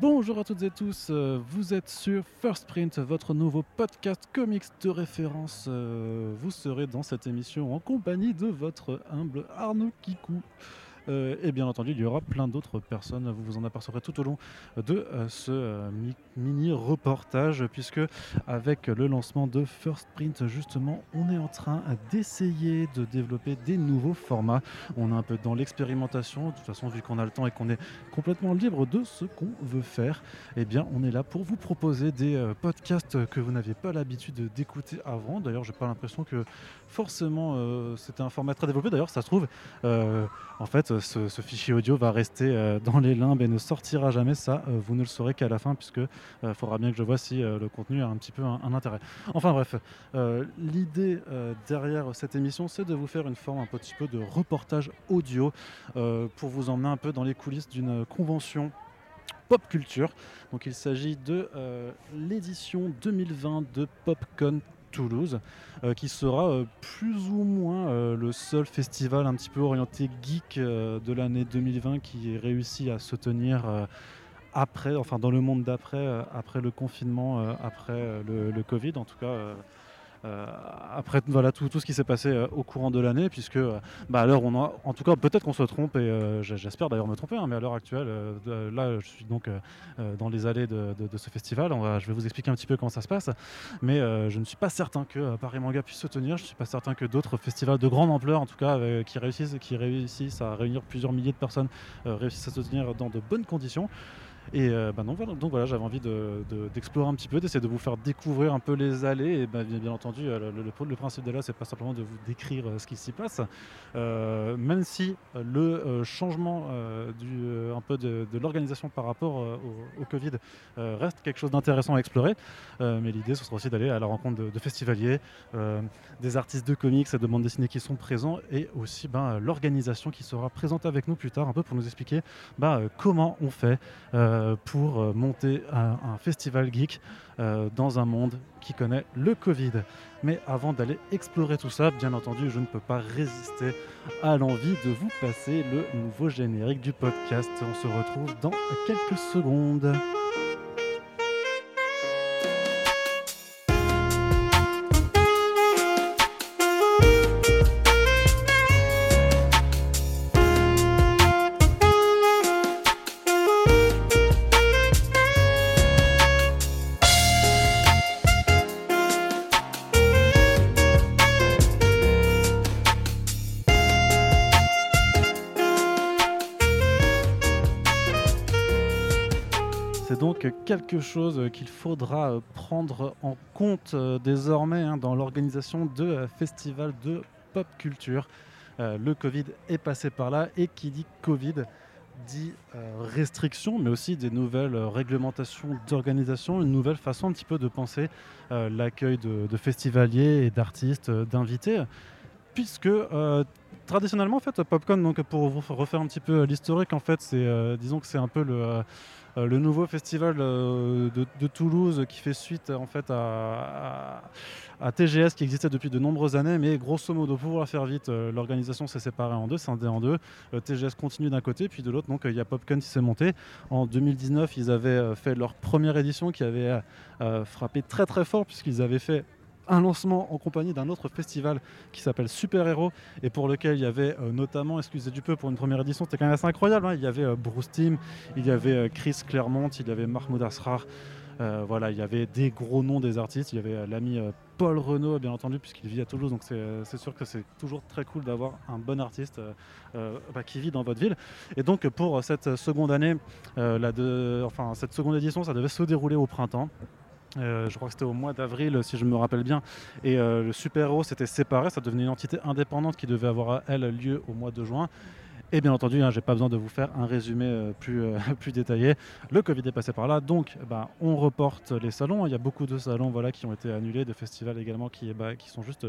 Bonjour à toutes et tous, euh, vous êtes sur First Print, votre nouveau podcast comics de référence. Euh, vous serez dans cette émission en compagnie de votre humble Arnaud Kikou. Euh, et bien entendu, il y aura plein d'autres personnes. Vous vous en apercevrez tout au long de euh, ce euh, mi- mini reportage, puisque avec le lancement de First Print, justement, on est en train d'essayer de développer des nouveaux formats. On est un peu dans l'expérimentation. De toute façon, vu qu'on a le temps et qu'on est complètement libre de ce qu'on veut faire, eh bien, on est là pour vous proposer des podcasts que vous n'aviez pas l'habitude d'écouter avant. D'ailleurs, j'ai pas l'impression que forcément c'était un format très développé. D'ailleurs, ça se trouve, en fait, ce, fichier audio va rester euh, dans les limbes et ne sortira jamais. Ça, euh, vous ne le saurez qu'à la fin, puisque il faudra bien que je vois si euh, le contenu a un petit peu un, intérêt. Enfin bref, euh, l'idée euh, derrière cette émission, c'est de vous faire une forme un petit peu de reportage audio euh, pour vous emmener un peu dans les coulisses d'une convention pop culture. Donc il s'agit de euh, l'édition 2020 de PopCon Toulouse, euh, qui sera euh, plus ou moins euh, le seul festival un petit peu orienté geek de l'année 2020 qui ait réussi à se tenir après, enfin dans le monde d'après, après le confinement, après le, le Covid, en tout cas. Euh, après voilà tout, ce qui s'est passé euh, au courant de l'année puisque euh, bah, à l'heure on a, en tout cas peut-être qu'on se trompe et j'espère d'ailleurs me tromper hein, mais à l'heure actuelle là je suis donc dans les allées de, ce festival. Je vais vous expliquer un petit peu comment ça se passe. Mais je ne suis pas certain que Paris Manga puisse se tenir. Je ne suis pas certain que d'autres festivals de grande ampleur en tout cas qui réussissent qui réussissent à réunir plusieurs milliers de personnes réussissent à se tenir dans de bonnes conditions et euh, bah non, voilà, donc voilà, j'avais envie de- de- d'explorer un petit peu, d'essayer de vous faire découvrir un peu les allées. Et bah, bien, bien entendu, euh, le, le- le principe de là, c'est pas simplement de vous décrire euh, ce qui s'y passe, même si le changement peu de, l'organisation par rapport au, Covid reste quelque chose d'intéressant à explorer. Mais l'idée, ce sera aussi d'aller à la rencontre de, festivaliers, des artistes de comics et de bande dessinée qui sont présents, et aussi ben, l'organisation qui sera présente avec nous plus tard, un peu pour nous expliquer ben, comment on fait euh, pour euh, monter un, festival geek euh, dans un monde qui connaît le Covid. Mais avant d'aller explorer tout ça, bien entendu, je ne peux pas résister à l'envie de vous passer le nouveau générique du podcast. On se retrouve dans quelques secondes. Quelque chose qu'il faudra euh, prendre en compte euh, désormais hein, dans l'organisation de euh, festivals de pop culture. Euh, le Covid est passé par là et qui dit Covid dit euh, restrictions, mais aussi des nouvelles euh, réglementations d'organisation, une nouvelle façon un petit peu de penser euh, l'accueil de, festivaliers et d'artistes, euh, d'invités, puisque euh, traditionnellement en fait Popcorn, donc pour vous refaire un petit peu l'historique, en fait c'est euh, disons que c'est un peu le euh, le nouveau festival euh, de, Toulouse qui fait suite en fait à, TGS qui existait depuis de nombreuses années, mais grosso modo pour la faire vite, euh, l'organisation s'est séparée en deux, scindée en deux. TGS continue d'un côté, puis de l'autre, donc il y a Popcorn qui s'est monté. En 2019, ils avaient fait leur première édition qui avait frappé très très fort puisqu'ils avaient fait un lancement en compagnie d'un autre festival qui s'appelle Super Héros et pour lequel il y avait euh, notamment, excusez du peu pour une première édition, c'était quand même assez incroyable. hein. Il y avait euh, Bruce Timm, il y avait euh, Chris Claremont, il y avait Mahmoud Asrar. Voilà, il y avait des gros noms des artistes. Il y avait l'ami Paul Renault, bien entendu, puisqu'il vit à Toulouse. Donc c'est sûr que c'est toujours très cool d'avoir un bon artiste bah, qui vit dans votre ville. Et donc pour cette seconde année, la de- enfin cette seconde édition, ça devait se dérouler au printemps. Euh, je crois que c'était au mois d'avril, si je me rappelle bien. Et euh, le Super Héros s'était séparé, ça devenait une entité indépendante qui devait avoir, elle, lieu au mois de juin. Et bien entendu, hein, j'ai pas besoin de vous faire un résumé euh, plus, plus détaillé. Le Covid est passé par là, donc bah, on reporte les salons. Il y a beaucoup de salons voilà, qui ont été annulés, de festivals également qui, bah, qui sont juste.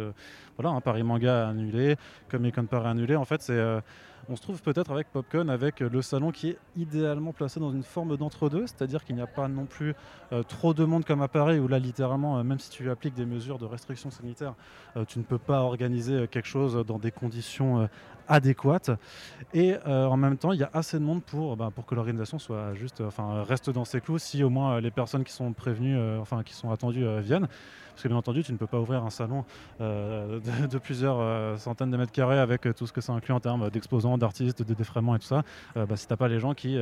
voilà, un Paris Manga annulé, Comic Con Paris annulé. En fait, c'est. On se trouve peut-être avec Popcorn avec le salon qui est idéalement placé dans une forme d'entre-deux, c'est-à-dire qu'il n'y a pas non plus euh, trop de monde comme à Paris où là littéralement, euh, même si tu appliques des mesures de restriction sanitaire, euh, tu ne peux pas organiser quelque chose dans des conditions euh, adéquate. Et en même temps, il y a assez de monde pour, bah, pour que l'organisation soit juste, enfin, reste dans ses clous si au moins les personnes qui sont prévenues, enfin, qui sont attendues viennent. Parce que bien entendu, tu ne peux pas ouvrir un salon de, plusieurs centaines de mètres carrés avec tout ce que ça inclut en termes d'exposants, d'artistes, de défraiements et tout ça. bah, si tu n'as pas les gens qui,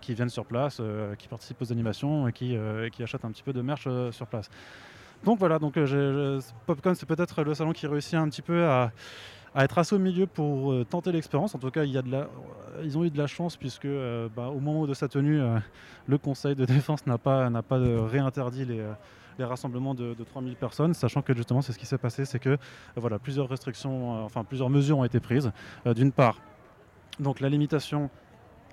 qui viennent sur place, qui participent aux animations et qui, qui achètent un petit peu de merch sur place. Donc voilà, donc Popcorn c'est peut-être le salon qui réussit un petit peu à, être assez au milieu pour euh, tenter l'expérience. En tout cas, de la, ils ont eu de la chance puisque euh, bah, au moment de sa tenue, euh, le Conseil de défense n'a pas, n'a pas réinterdit les, rassemblements de, 3000 personnes, sachant que justement c'est ce qui s'est passé, c'est que voilà, plusieurs restrictions, enfin plusieurs mesures ont été prises. D'une part, donc la limitation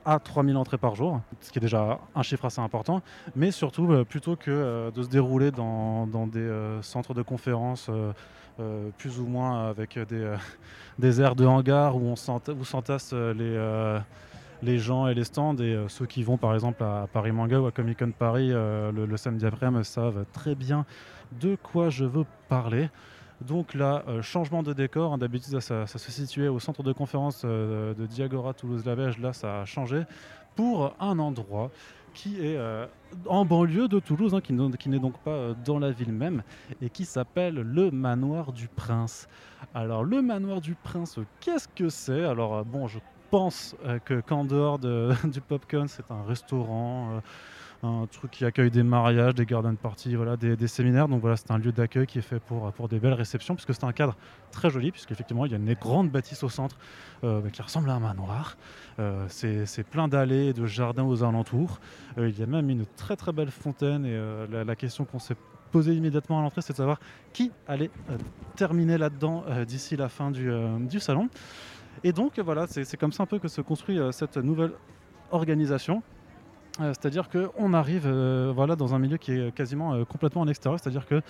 à 3000 entrées par jour, ce qui est déjà un chiffre assez important, mais surtout euh, plutôt que euh, de se dérouler dans, des euh, centres de conférences plus ou moins avec des, des aires de hangar où on s'entasse les, les gens et les stands et ceux qui vont par exemple à Paris Manga ou à Comic Con Paris le, le, samedi après-midi savent très bien de quoi je veux parler. Donc là, euh, changement de décor. Hein, d'habitude, ça, se situait au centre de conférence euh, de Diagora Toulouse-la-Beige. Là, ça a changé pour un endroit qui est euh, en banlieue de Toulouse, hein, qui, n'est donc pas dans la ville même, et qui s'appelle le Manoir du Prince. Alors, le Manoir du Prince, qu'est-ce que c'est? Alors, bon, je pense que qu'en dehors du Popcorn, c'est un restaurant un truc qui accueille des mariages, des garden parties, voilà, des, séminaires. Donc voilà, c'est un lieu d'accueil qui est fait pour, pour des belles réceptions, puisque c'est un cadre très joli, puisqu'effectivement, il y a une grande bâtisse au centre euh, qui ressemble à un manoir. Euh, c'est plein d'allées et de jardins aux alentours. Euh, il y a même une très très belle fontaine, et la, question qu'on s'est posée immédiatement à l'entrée, c'est de savoir qui allait terminer là-dedans d'ici la fin du, du, salon. Et donc voilà, c'est comme ça un peu que se construit cette nouvelle organisation. Euh, c'est-à-dire qu'on arrive euh, voilà, dans un milieu qui est quasiment euh, complètement en extérieur, c'est-à-dire qu'il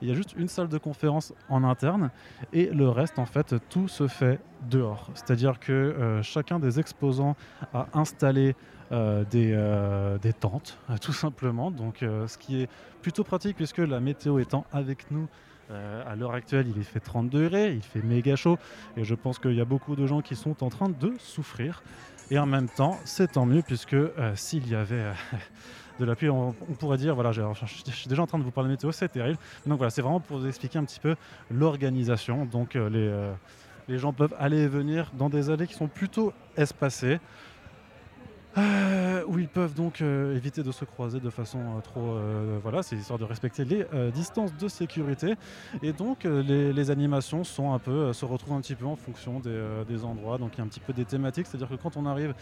y a juste une salle de conférence en interne et le reste, en fait, tout se fait dehors. C'est-à-dire que chacun des exposants a installé des, tentes, tout simplement. Donc, ce qui est plutôt pratique puisque la météo étant avec nous. à l'heure actuelle, il fait 30 degrés, il fait méga chaud, et je pense qu'il y a beaucoup de gens qui sont en train de souffrir. Et en même temps, c'est tant mieux puisque euh, s'il y avait euh, de la pluie, on, pourrait dire, voilà, je, suis déjà en train de vous parler de météo, c'est terrible. Donc voilà, c'est vraiment pour vous expliquer un petit peu l'organisation. Donc euh, les, les gens peuvent aller et venir dans des allées qui sont plutôt espacées. Euh, où ils peuvent donc euh, éviter de se croiser de façon euh, trop. voilà, c'est histoire de respecter les distances de sécurité. Et donc les, animations sont un peu, se retrouvent un petit peu en fonction des, endroits. Donc il y a un petit peu des thématiques, c'est-à-dire que quand on arrive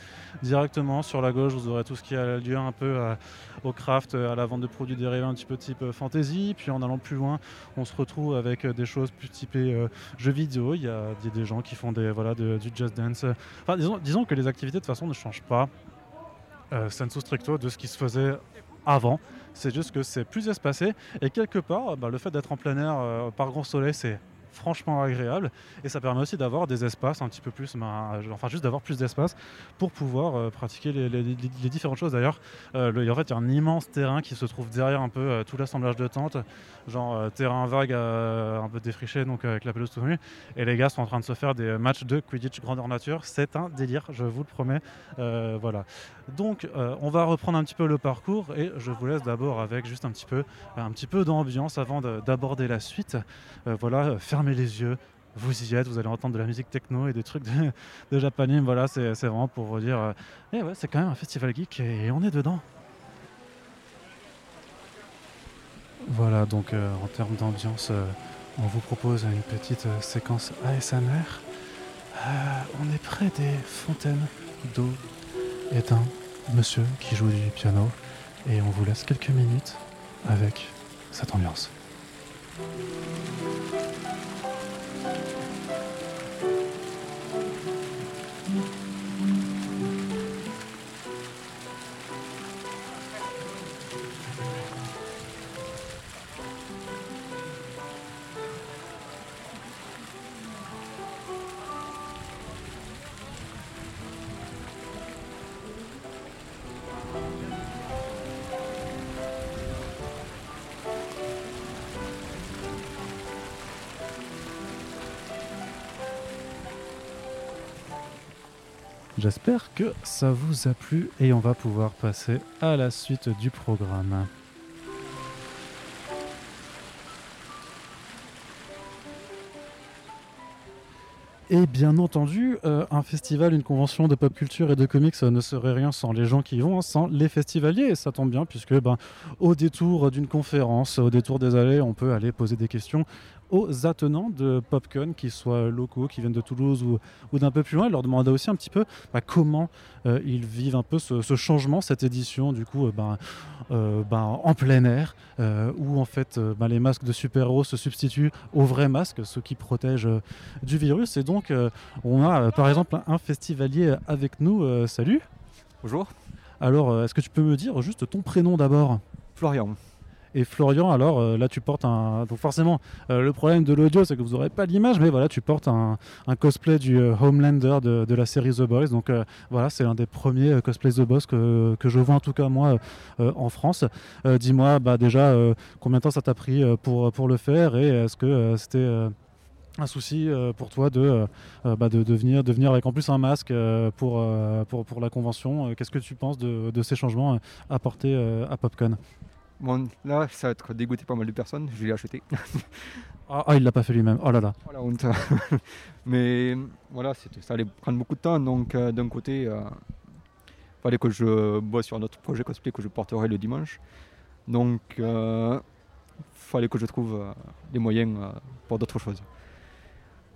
directement sur la gauche, vous aurez tout ce qui a lieu un peu au craft, à la vente de produits dérivés un petit peu type fantasy. Puis en allant plus loin, on se retrouve avec des choses plus typées jeux vidéo. Il y a des, gens qui font des, voilà, du just dance. Enfin, disons, disons que les activités de toute façon ne changent pas euh, sensu de ce qui se faisait avant. C'est juste que c'est plus espacé et quelque part, bah, le fait d'être en plein air euh, par grand soleil, c'est franchement agréable et ça permet aussi d'avoir des espaces un petit peu plus, ben, enfin juste d'avoir plus d'espace pour pouvoir euh, pratiquer les, différentes choses. D'ailleurs, euh, en fait, il y a un immense terrain qui se trouve derrière un peu euh, tout l'assemblage de tentes, genre terrain vague un peu défriché, donc avec la pelouse tout nue. Et les gars sont en train de se faire des matchs de Quidditch grandeur nature. C'est un délire, je vous le promets. voilà. Donc, on va reprendre un petit peu le parcours et je vous laisse d'abord avec juste un petit peu, un petit peu d'ambiance avant d'aborder la suite. voilà, fermez les yeux, vous y êtes, vous allez entendre de la musique techno et des trucs de, de. Voilà, c'est vraiment pour vous dire, euh, eh ouais, c'est quand même un festival geek et on est dedans. Voilà, donc euh, en termes d'ambiance, euh, on vous propose une petite séquence ASMR. on est près des fontaines d'eau et d'un monsieur qui joue du piano et on vous laisse quelques minutes avec cette ambiance. Que ça vous a plu et on va pouvoir passer à la suite du programme. Et bien entendu, euh, un festival, une convention de pop culture et de comics ne serait rien sans les gens qui y vont, hein, sans les festivaliers. Et ça tombe bien, puisque ben, au détour d'une conférence, au détour des allées, on peut aller poser des questions aux attenants de PopCon, qu'ils soient locaux, qui viennent de Toulouse ou, d'un peu plus loin, et leur demander aussi un petit peu bah, comment euh, ils vivent un peu ce, changement, cette édition, du coup, euh, ben, euh, ben, en plein air, où en fait ben, les masques de super-héros se substituent aux vrais masques, ceux qui protègent du virus. Et donc, on a par exemple un festivalier avec nous. salut. Bonjour. Alors, est-ce que tu peux me dire juste ton prénom d'abord? Florian. Et Florian, alors euh, là, tu portes un. Donc forcément, euh, le problème de l'audio, c'est que vous n'aurez pas l'image, mais voilà, tu portes un, cosplay du euh, Homelander de, la série The Boys. Donc voilà, c'est l'un des premiers cosplays The Boys que, je vois en tout cas moi en France. Dis-moi, bah, déjà, combien de temps ça t'a pris pour, pour le faire et est-ce que c'était un souci pour toi de, bah, de, venir, avec en plus un masque pour, pour, pour, la convention? Qu'est-ce que tu penses de, de ces changements apportés à Popcon Bon, là, ça va être dégoûté pas mal de personnes. Je vais l'acheter. ah, ah, il l'a pas fait lui-même. Oh là là. Voilà, honte. Mais voilà, ça allait prendre beaucoup de temps. Donc, euh, d'un côté, il euh, fallait que je bosse sur un autre projet cosplay que je porterai le dimanche. Donc, il euh, fallait que je trouve des moyens pour d'autres choses.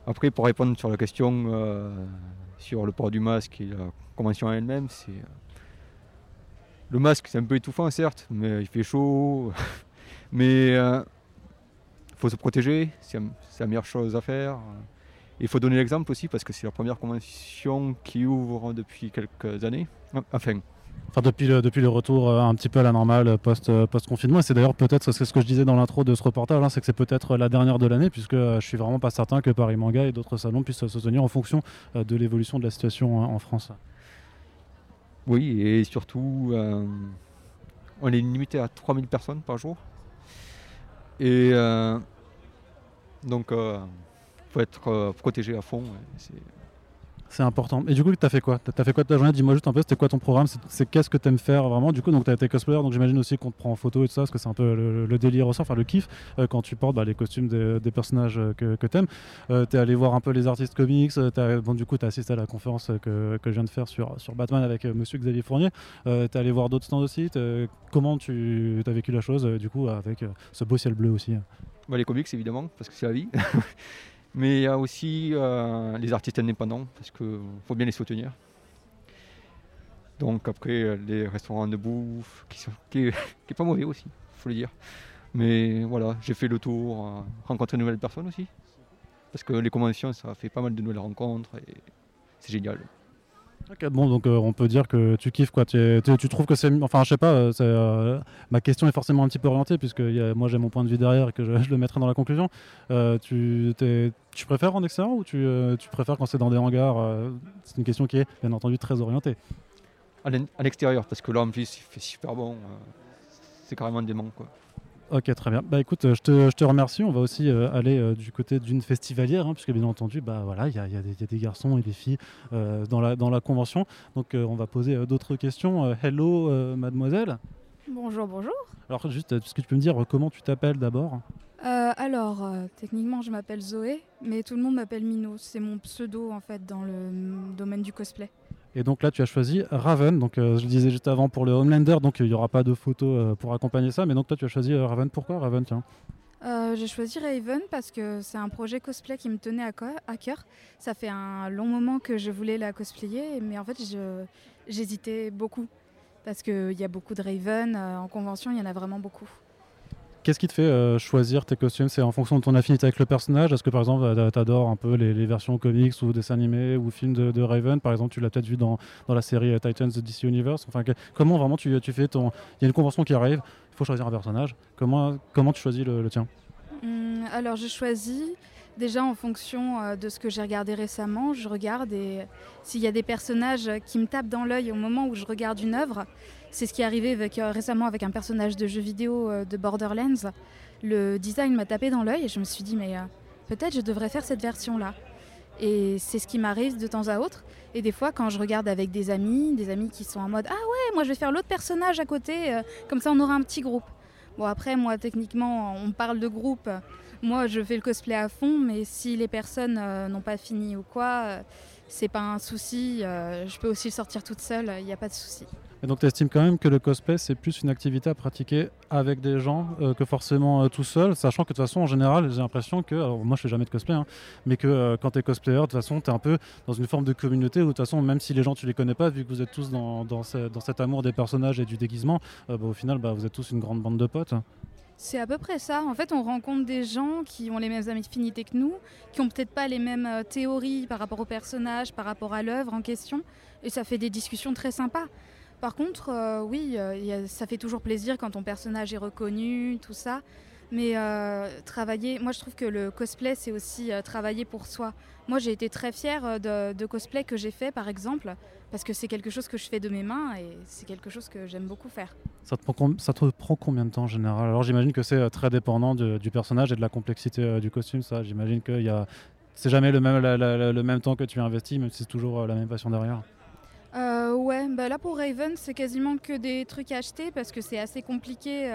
Après, pour répondre sur la question sur le port du masque et la convention elle-même, c'est le masque, c'est un peu étouffant, certes, mais il fait chaud. mais il euh, faut se protéger, c'est la meilleure chose à faire. Il faut donner l'exemple aussi parce que c'est la première convention qui ouvre depuis quelques années. Enfin, Enfin, depuis, le, retour euh, un petit peu à la normale euh, post, post-confinement. Et c'est d'ailleurs peut-être ce que je disais dans l'intro de ce reportage, hein, c'est que c'est peut-être la dernière de l'année, puisque je suis vraiment pas certain que Paris Manga et d'autres salons puissent se tenir en fonction de l'évolution de la situation en France. Oui, et surtout, euh, on est limité à 3000 personnes par jour. Et euh, donc, il euh, faut être protégé à fond. C'est important. Et du coup, tu as fait quoi? Tu as fait quoi de ta journée? Dis-moi juste un peu, c'était quoi ton programme? C'est qu'est-ce que tu aimes faire vraiment? Du coup, donc tu as été cosplayer, donc j'imagine aussi qu'on te prend en photo et tout ça, parce que c'est un peu le, délire aussi, enfin le kiff, euh, quand tu portes bah, les costumes des, personnages euh, que, que tu aimes. Euh, tu es allé voir un peu les artistes comics, bon, du coup, tu as assisté à la conférence que, je viens de faire sur, sur Batman avec monsieur Xavier Fournier. tu es allé voir d'autres stands aussi. comment tu as vécu la chose, du coup, avec ce beau ciel bleu aussi bah, Les comics, évidemment, parce que c'est la vie. Mais il y a aussi euh, les artistes indépendants, parce qu'il faut bien les soutenir. Donc après, les restaurants de bouffe, qui, sont, qui, pas mauvais aussi, il faut le dire. Mais voilà, j'ai fait le tour, euh, rencontrer de nouvelles personnes aussi. Parce que les conventions, ça fait pas mal de nouvelles rencontres et c'est génial. Bon, donc euh, on peut dire que tu kiffes quoi. Tu, trouves que c'est. Enfin, je sais pas, euh, euh, ma question est forcément un petit peu orientée, puisque moi j'ai mon point de vue derrière et que je, le mettrai dans la conclusion. tu, préfères en extérieur ou tu, tu préfères quand c'est dans des hangars C'est une question qui est bien entendu très orientée. À l'extérieur, parce que là en plus il fait super bon. c'est carrément dément quoi. Ok, très bien. Bah écoute, je te, je te remercie. On va aussi euh, aller euh, du côté d'une festivalière, hein, puisque bien entendu, bah voilà, il y, y, y, a des garçons et des filles euh, dans, la, dans la convention. Donc on va poser d'autres questions. hello, mademoiselle. Bonjour, bonjour. Alors juste, est-ce que tu peux me dire comment tu t'appelles d'abord? Alors, techniquement, je m'appelle Zoé, mais tout le monde m'appelle Mino. C'est mon pseudo en fait dans le domaine du cosplay. Et donc là, tu as choisi Raven. Donc, euh, je le disais juste avant pour le Homelander, donc il n'y aura pas de photo euh, pour accompagner ça. Mais donc, toi, tu as choisi euh, Raven. Pourquoi Raven tiens? J'ai choisi Raven parce que c'est un projet cosplay qui me tenait à, cœur. Ça fait un long moment que je voulais la cosplayer, mais en fait, j'hésitais beaucoup. Parce qu'il y a beaucoup de Raven. en convention, il y en a vraiment beaucoup. Qu'est-ce qui te fait euh, choisir tes costumes? C'est en fonction de ton affinité avec le personnage? Est-ce que par exemple tu adores un peu les, versions comics ou dessins animés ou films de, Raven? Par exemple, tu l'as peut-être vu dans, dans, la série euh, Titans de DC Universe. Enfin, comment vraiment tu, tu fais ton. Il y a une convention qui arrive, il faut choisir un personnage. Comment, comment tu choisis le, tien? Hum, Alors, je choisis déjà en fonction euh, de ce que j'ai regardé récemment. Je regarde et s'il y a des personnages qui me tapent dans l'œil au moment où je regarde une œuvre, c'est ce qui est arrivé euh, récemment avec un personnage de jeu vidéo euh, de Borderlands. Le design m'a tapé dans l'œil et je me suis dit, mais peut-être je devrais faire cette version-là. Et c'est ce qui m'arrive de temps à autre. Et des fois, quand je regarde avec des amis, des amis qui sont en mode Ah ouais, moi je vais faire l'autre personnage à côté, comme ça on aura un petit groupe. Bon, après, moi, techniquement, on parle de groupe. Moi, je fais le cosplay à fond, mais si les personnes euh, n'ont pas fini ou quoi, euh, c'est pas un souci. euh, je peux aussi le sortir toute seule, il n'y a pas de souci. Et donc tu estimes quand même que le cosplay c'est plus une activité à pratiquer avec des gens euh, que forcément tout seul, sachant que de toute façon en général j'ai l'impression que, alors moi je fais jamais de cosplay, hein, mais que quand tu es cosplayer de toute façon tu es un peu dans une forme de communauté où de toute façon même si les gens tu les connais pas, vu que vous êtes tous dans, dans, ce- dans cet amour des personnages et du déguisement, bah, au final bah, vous êtes tous une grande bande de potes. C'est à peu près ça. En fait, on rencontre des gens qui ont les mêmes affinités que nous, qui ont peut-être pas les mêmes euh, théories par rapport au personnage, par rapport à l'œuvre en question, et ça fait des discussions très sympas. Par contre, euh, oui, euh, ça fait toujours plaisir quand ton personnage est reconnu, tout ça. Mais travailler, moi je trouve que le cosplay c'est aussi travailler pour soi. Moi j'ai été très fière de, de cosplay que j'ai fait par exemple, parce que c'est quelque chose que je fais de mes mains et c'est quelque chose que j'aime beaucoup faire. Ça te, prend, ça te prend combien de temps en général? Alors j'imagine que c'est euh, très dépendant de- du personnage et de la complexité euh, du costume, ça. J'imagine que y a... c'est jamais le même, la- la- la- le même temps que tu investis, même si c'est toujours euh, la même passion derrière. Euh, ouais, bah là pour Raven, c'est quasiment que des trucs à acheter parce que c'est assez compliqué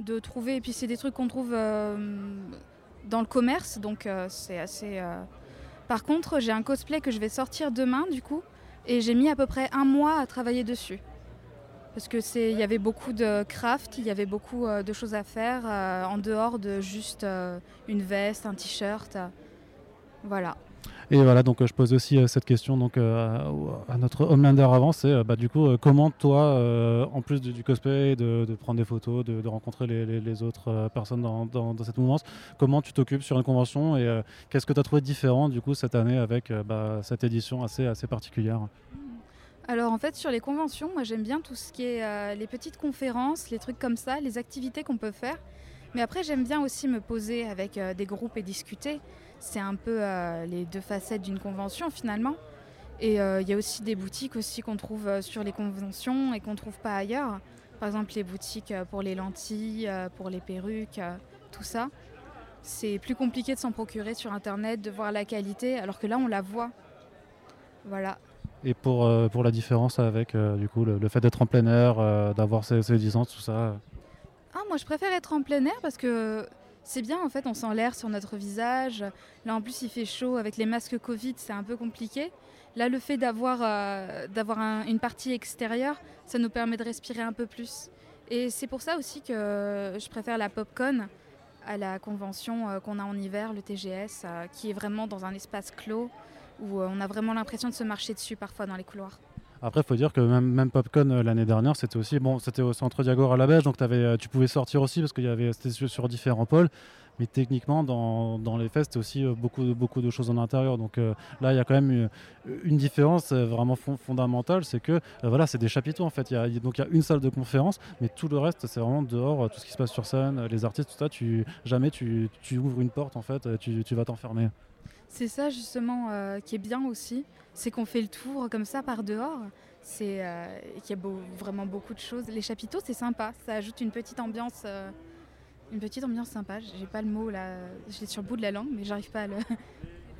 de trouver. Et puis c'est des trucs qu'on trouve dans le commerce, donc c'est assez. Par contre, j'ai un cosplay que je vais sortir demain du coup, et j'ai mis à peu près un mois à travailler dessus. Parce que il y avait beaucoup de craft, il y avait beaucoup euh, de choses à faire euh, en dehors de juste euh, une veste, un t-shirt. voilà. Et voilà, donc euh, je pose aussi euh, cette question donc, euh, à, notre Homelander avant, c'est bah, du coup, comment toi, en plus du, cosplay, de, prendre des photos, de, rencontrer les, autres personnes dans, cette mouvance, comment tu t'occupes sur une convention et qu'est-ce que tu as trouvé différent du coup cette année avec bah, cette édition assez, assez particulière? Alors en fait sur les conventions, moi j'aime bien tout ce qui est les petites conférences, les trucs comme ça, les activités qu'on peut faire. Mais après j'aime bien aussi me poser avec des groupes et discuter. C'est un peu euh, les deux facettes d'une convention finalement. Et euh, il y a aussi des boutiques aussi qu'on trouve euh, sur les conventions et qu'on trouve pas ailleurs. Par exemple les boutiques pour les lentilles, pour les perruques, tout ça. C'est plus compliqué de s'en procurer sur internet, de voir la qualité, alors que là on la voit. Voilà. Et pour, euh, pour la différence avec euh, du coup le, le fait d'être en plein air, euh, d'avoir ces, ces tout ça. Ah, moi je préfère être en plein air parce que c'est bien en fait, on sent l'air sur notre visage. Là en plus il fait chaud avec les masques Covid, c'est un peu compliqué. Là le fait d'avoir euh, une partie extérieure, ça nous permet de respirer un peu plus. Et c'est pour ça aussi que je préfère la Popcon à la convention euh, qu'on a en hiver, le TGS, euh, qui est vraiment dans un espace clos où on a vraiment l'impression de se marcher dessus parfois dans les couloirs. Après, il faut dire que même, même Popcorn euh, l'année dernière, c'était aussi bon, c'était au centre Diagor à la Beige, donc t'avais, euh, tu pouvais sortir aussi parce qu'il y avait c'était sur, différents pôles. Mais techniquement, dans, dans les c'était aussi euh, beaucoup, beaucoup de choses en intérieur. Donc là, il y a quand même une, différence vraiment fon- fondamentale, c'est que voilà, c'est des chapiteaux en fait. Y a, donc il y a une salle de conférence, mais tout le reste, c'est vraiment dehors, tout ce qui se passe sur scène, les artistes, tout ça. Tu jamais tu, ouvres une porte en fait, tu vas t'enfermer. C'est ça justement euh, qui est bien aussi, c'est qu'on fait le tour comme ça par dehors. C'est euh, qu'il y a vraiment beaucoup de choses. Les chapiteaux, c'est sympa, ça ajoute une petite ambiance, euh, une petite ambiance sympa. J'ai pas le mot là, je l'ai sur le bout de la langue, mais j'arrive pas à le.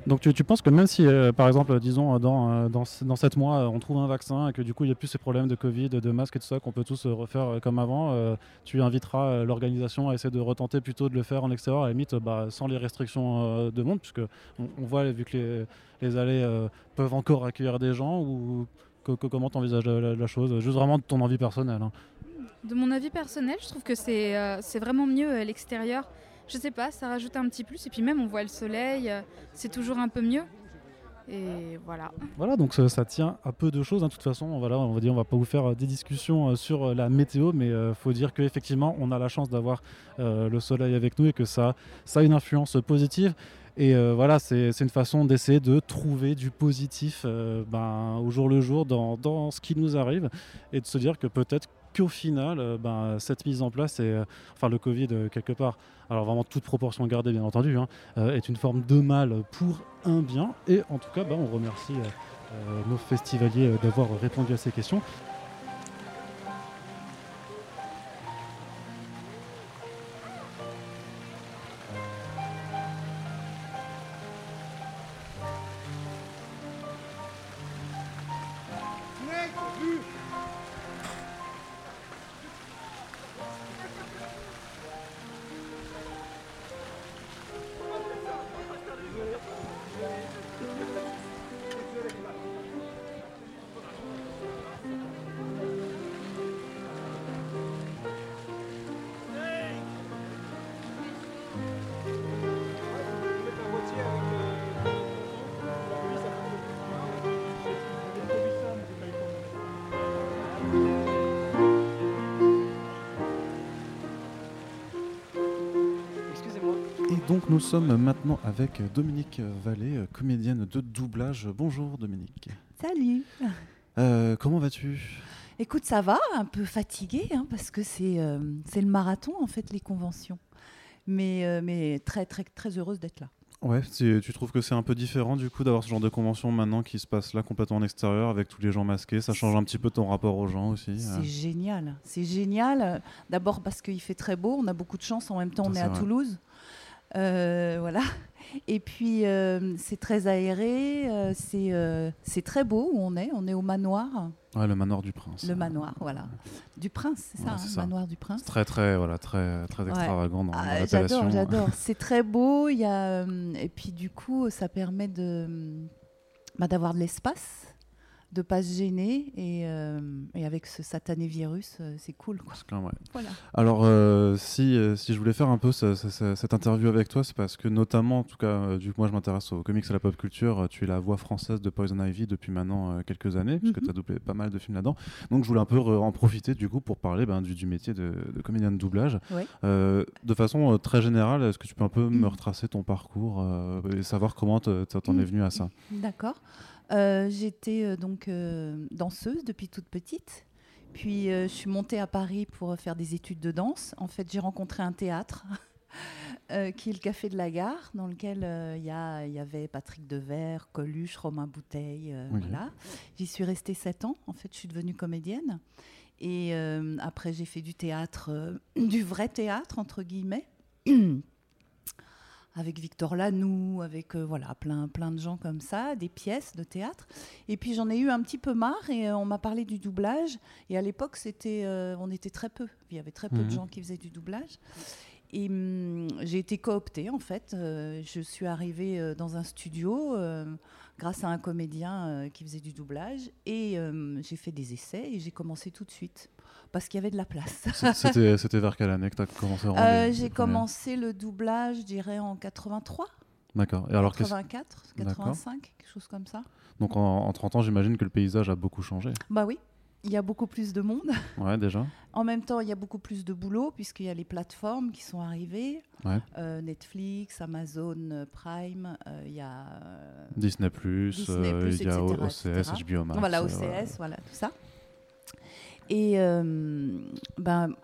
Donc tu, penses que même si, euh, par exemple, disons, euh, dans, euh, dans, dans 7 mois, on trouve un vaccin et que du coup, il n'y a plus ces problèmes de Covid, de masques et tout ça, qu'on peut tous refaire comme avant, tu inviteras l'organisation à essayer de retenter plutôt de le faire en extérieur, à la limite, bah, sans les restrictions de monde, puisque on, voit, vu que les, les allées peuvent encore accueillir des gens, ou co- comment tu envisages la, chose? Juste vraiment de ton envie personnelle. hein. De mon avis personnel, je trouve que c'est euh, vraiment mieux à l'extérieur. Je sais pas, ça rajoute un petit plus et puis même on voit le soleil, euh, c'est toujours un peu mieux. Et voilà. Voilà, donc ça, tient à peu de choses. hein. De toute façon, voilà, on va dire, on va pas vous faire euh, des discussions euh, sur euh, la météo, mais il faut dire qu'effectivement, on a la chance d'avoir euh, le soleil avec nous et que ça, ça a une influence positive. Et euh, voilà, c'est une façon d'essayer de trouver du positif euh, ben, au jour le jour dans, dans ce qui nous arrive et de se dire que peut-être qu'au final, euh, ben, cette mise en place, euh, enfin le Covid euh, quelque part, alors vraiment toute proportion gardée bien entendu, hein, est une forme de mal pour un bien. Et en tout cas, ben, on remercie nos festivaliers d'avoir répondu à ces questions. Donc nous sommes maintenant avec Dominique Vallée, comédienne de doublage. Bonjour Dominique. Salut. Euh, comment vas-tu? Écoute, ça va, un peu fatiguée, hein, parce que c'est euh, c'est le marathon, en fait, les conventions. Mais, euh, mais très, très, très heureuse d'être là. Ouais, tu trouves que c'est un peu différent du coup d'avoir ce genre de convention maintenant qui se passe là complètement en extérieur avec tous les gens masqués? Ça change un petit peu ton rapport aux gens aussi C'est euh. génial, c'est génial. D'abord parce qu'il fait très beau, on a beaucoup de chance, en même temps Ça, on est à vrai. Toulouse. Euh, voilà. Et puis euh, c'est très aéré, euh, c'est euh, c'est très beau où on est, on est au manoir, Ouais, le manoir du prince. le manoir, voilà. Du prince, c'est Ouais, ça, hein, ça. manoir du prince. Très très voilà très très extravagant dans, dans Ah, l'appellation. j'adore, j'adore. C'est très beau. Il y a, et puis du coup, ça permet de bah, d'avoir de l'espace, de pas se gêner. Et, euh, et avec ce satané virus, euh, c'est cool. Quoi. C'est clair, ouais. Voilà. Alors, euh, si, euh, si je voulais faire un peu ce- ce- ce- cette interview avec toi, c'est parce que notamment, en tout cas, euh, du coup, moi je m'intéresse aux comics et à la pop culture. Tu es la voix française de Poison Ivy depuis maintenant euh, quelques années, puisque Mhm. tu as doublé pas mal de films là-dedans. Donc, je voulais un peu en profiter du coup pour parler ben, du, du métier de, de comédien de doublage. Ouais. Euh, de façon euh, très générale, est-ce que tu peux un peu me Mhm. retracer ton parcours euh, et savoir comment te- te- t'en es Mhm. venu à ça? D'accord. Euh, J'étais euh, donc euh, danseuse depuis toute petite. Puis je suis montée à Paris pour faire des études de danse. En fait, j'ai rencontré un théâtre euh, qui est le Café de la Gare, dans lequel euh, il y, avait Patrick Devers, Coluche, Romain Bouteille. euh, voilà. J'y suis restée sept ans. En fait, je suis devenue comédienne. Et après, j'ai fait du théâtre, du vrai théâtre, entre guillemets. avec Victor Lanoux, avec euh, voilà plein, plein de gens comme ça, des pièces de théâtre. Et puis j'en ai eu un petit peu marre et euh, on m'a parlé du doublage. Et à l'époque, c'était, euh, on était très peu. Il y avait très peu Mhm. de gens qui faisaient du doublage. Et hum, j'ai été cooptée en fait. Je suis arrivée dans un studio grâce à un comédien qui faisait du doublage et j'ai fait des essais et j'ai commencé tout de suite parce qu'il y avait de la place. C'était vers quelle année que tu as commencé à Euh, j'ai commencé le doublage, je dirais en 83. D'accord. Et alors, qu'est-ce- 84, D'accord. 85, quelque chose comme ça. donc en, en 30 ans, j'imagine que le paysage a beaucoup changé. Bah oui, il y a beaucoup plus de monde. Ouais, déjà. En même temps, il y a beaucoup plus de boulot puisqu'il y a les plateformes qui sont arrivées. Ouais. Euh, Netflix, Amazon Prime, euh, il y a euh, Disney+, Disney+, il y a etc., OCS. HBO Max. voilà OCS, voilà tout ça. Et euh, ben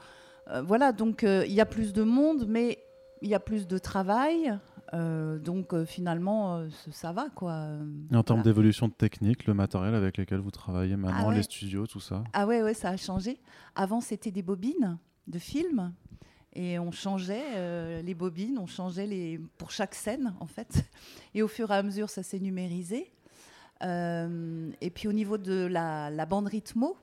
euh, voilà, donc euh, il y a plus de monde, mais il y a plus de travail. euh, donc euh, finalement, euh, ça- va quoi. Et en termes voilà. d'évolution de technique, le matériel avec lequel vous travaillez maintenant, Ah ouais. les studios, tout ça? Ah ouais, ouais, ça a changé. Avant, c'était des bobines de films. Et on changeait les bobines, on changeait les pour chaque scène, en fait. Et au fur et à mesure, ça s'est numérisé. Et puis au niveau de la, la bande rythmo,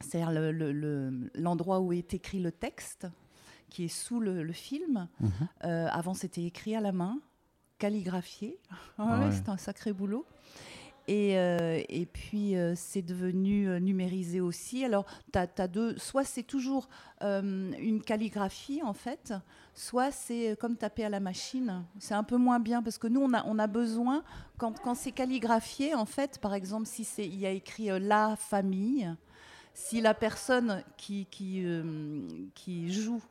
c'est-à-dire le- le- le- l'endroit où est écrit le texte, qui est sous le, le film, Mhm. euh, avant, c'était écrit à la main, calligraphié. Ah ouais, ouais. C'était un sacré boulot. Et, euh, et puis, euh, c'est devenu numérisé aussi. Alors, as, deux. Soit c'est toujours une calligraphie, en fait, soit c'est comme taper à la machine. C'est un peu moins bien parce que nous, on a, on a besoin, quand, quand c'est calligraphié, en fait, par exemple, si il y a écrit la famille, si la personne qui, qui, euh, qui joue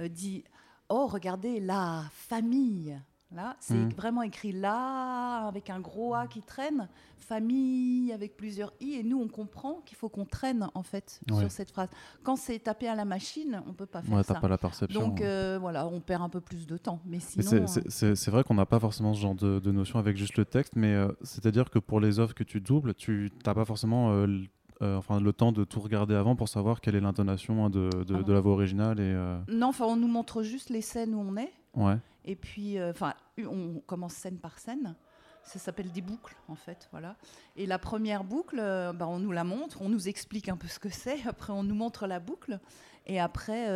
euh, dit Oh, regardez, la famille. Là, c'est Mhm. vraiment écrit là, avec un gros A qui traîne, famille, avec plusieurs I, et nous, on comprend qu'il faut qu'on traîne, en fait, Ouais. sur cette phrase. Quand c'est tapé à la machine, on peut pas faire Ouais, ça. pas la perception. Donc, ouais. euh, voilà, on perd un peu plus de temps. Mais sinon. c'est- c'est- c'est c'est vrai qu'on n'a pas forcément ce genre de, de notion avec juste le texte, mais euh, c'est-à-dire que pour les œuvres que tu doubles, tu n'as pas forcément euh, enfin, le temps de tout regarder avant pour savoir quelle est l'intonation hein, de, de- Ah. de la voix originale. Et, euh, Non, enfin, on nous montre juste les scènes où on est. ouais. Et puis, euh, enfin, on commence scène par scène. Ça s'appelle des boucles, en fait, voilà. Et la première boucle, bah, on nous la montre, on nous explique un peu ce que c'est. Après, on nous montre la boucle. Et après,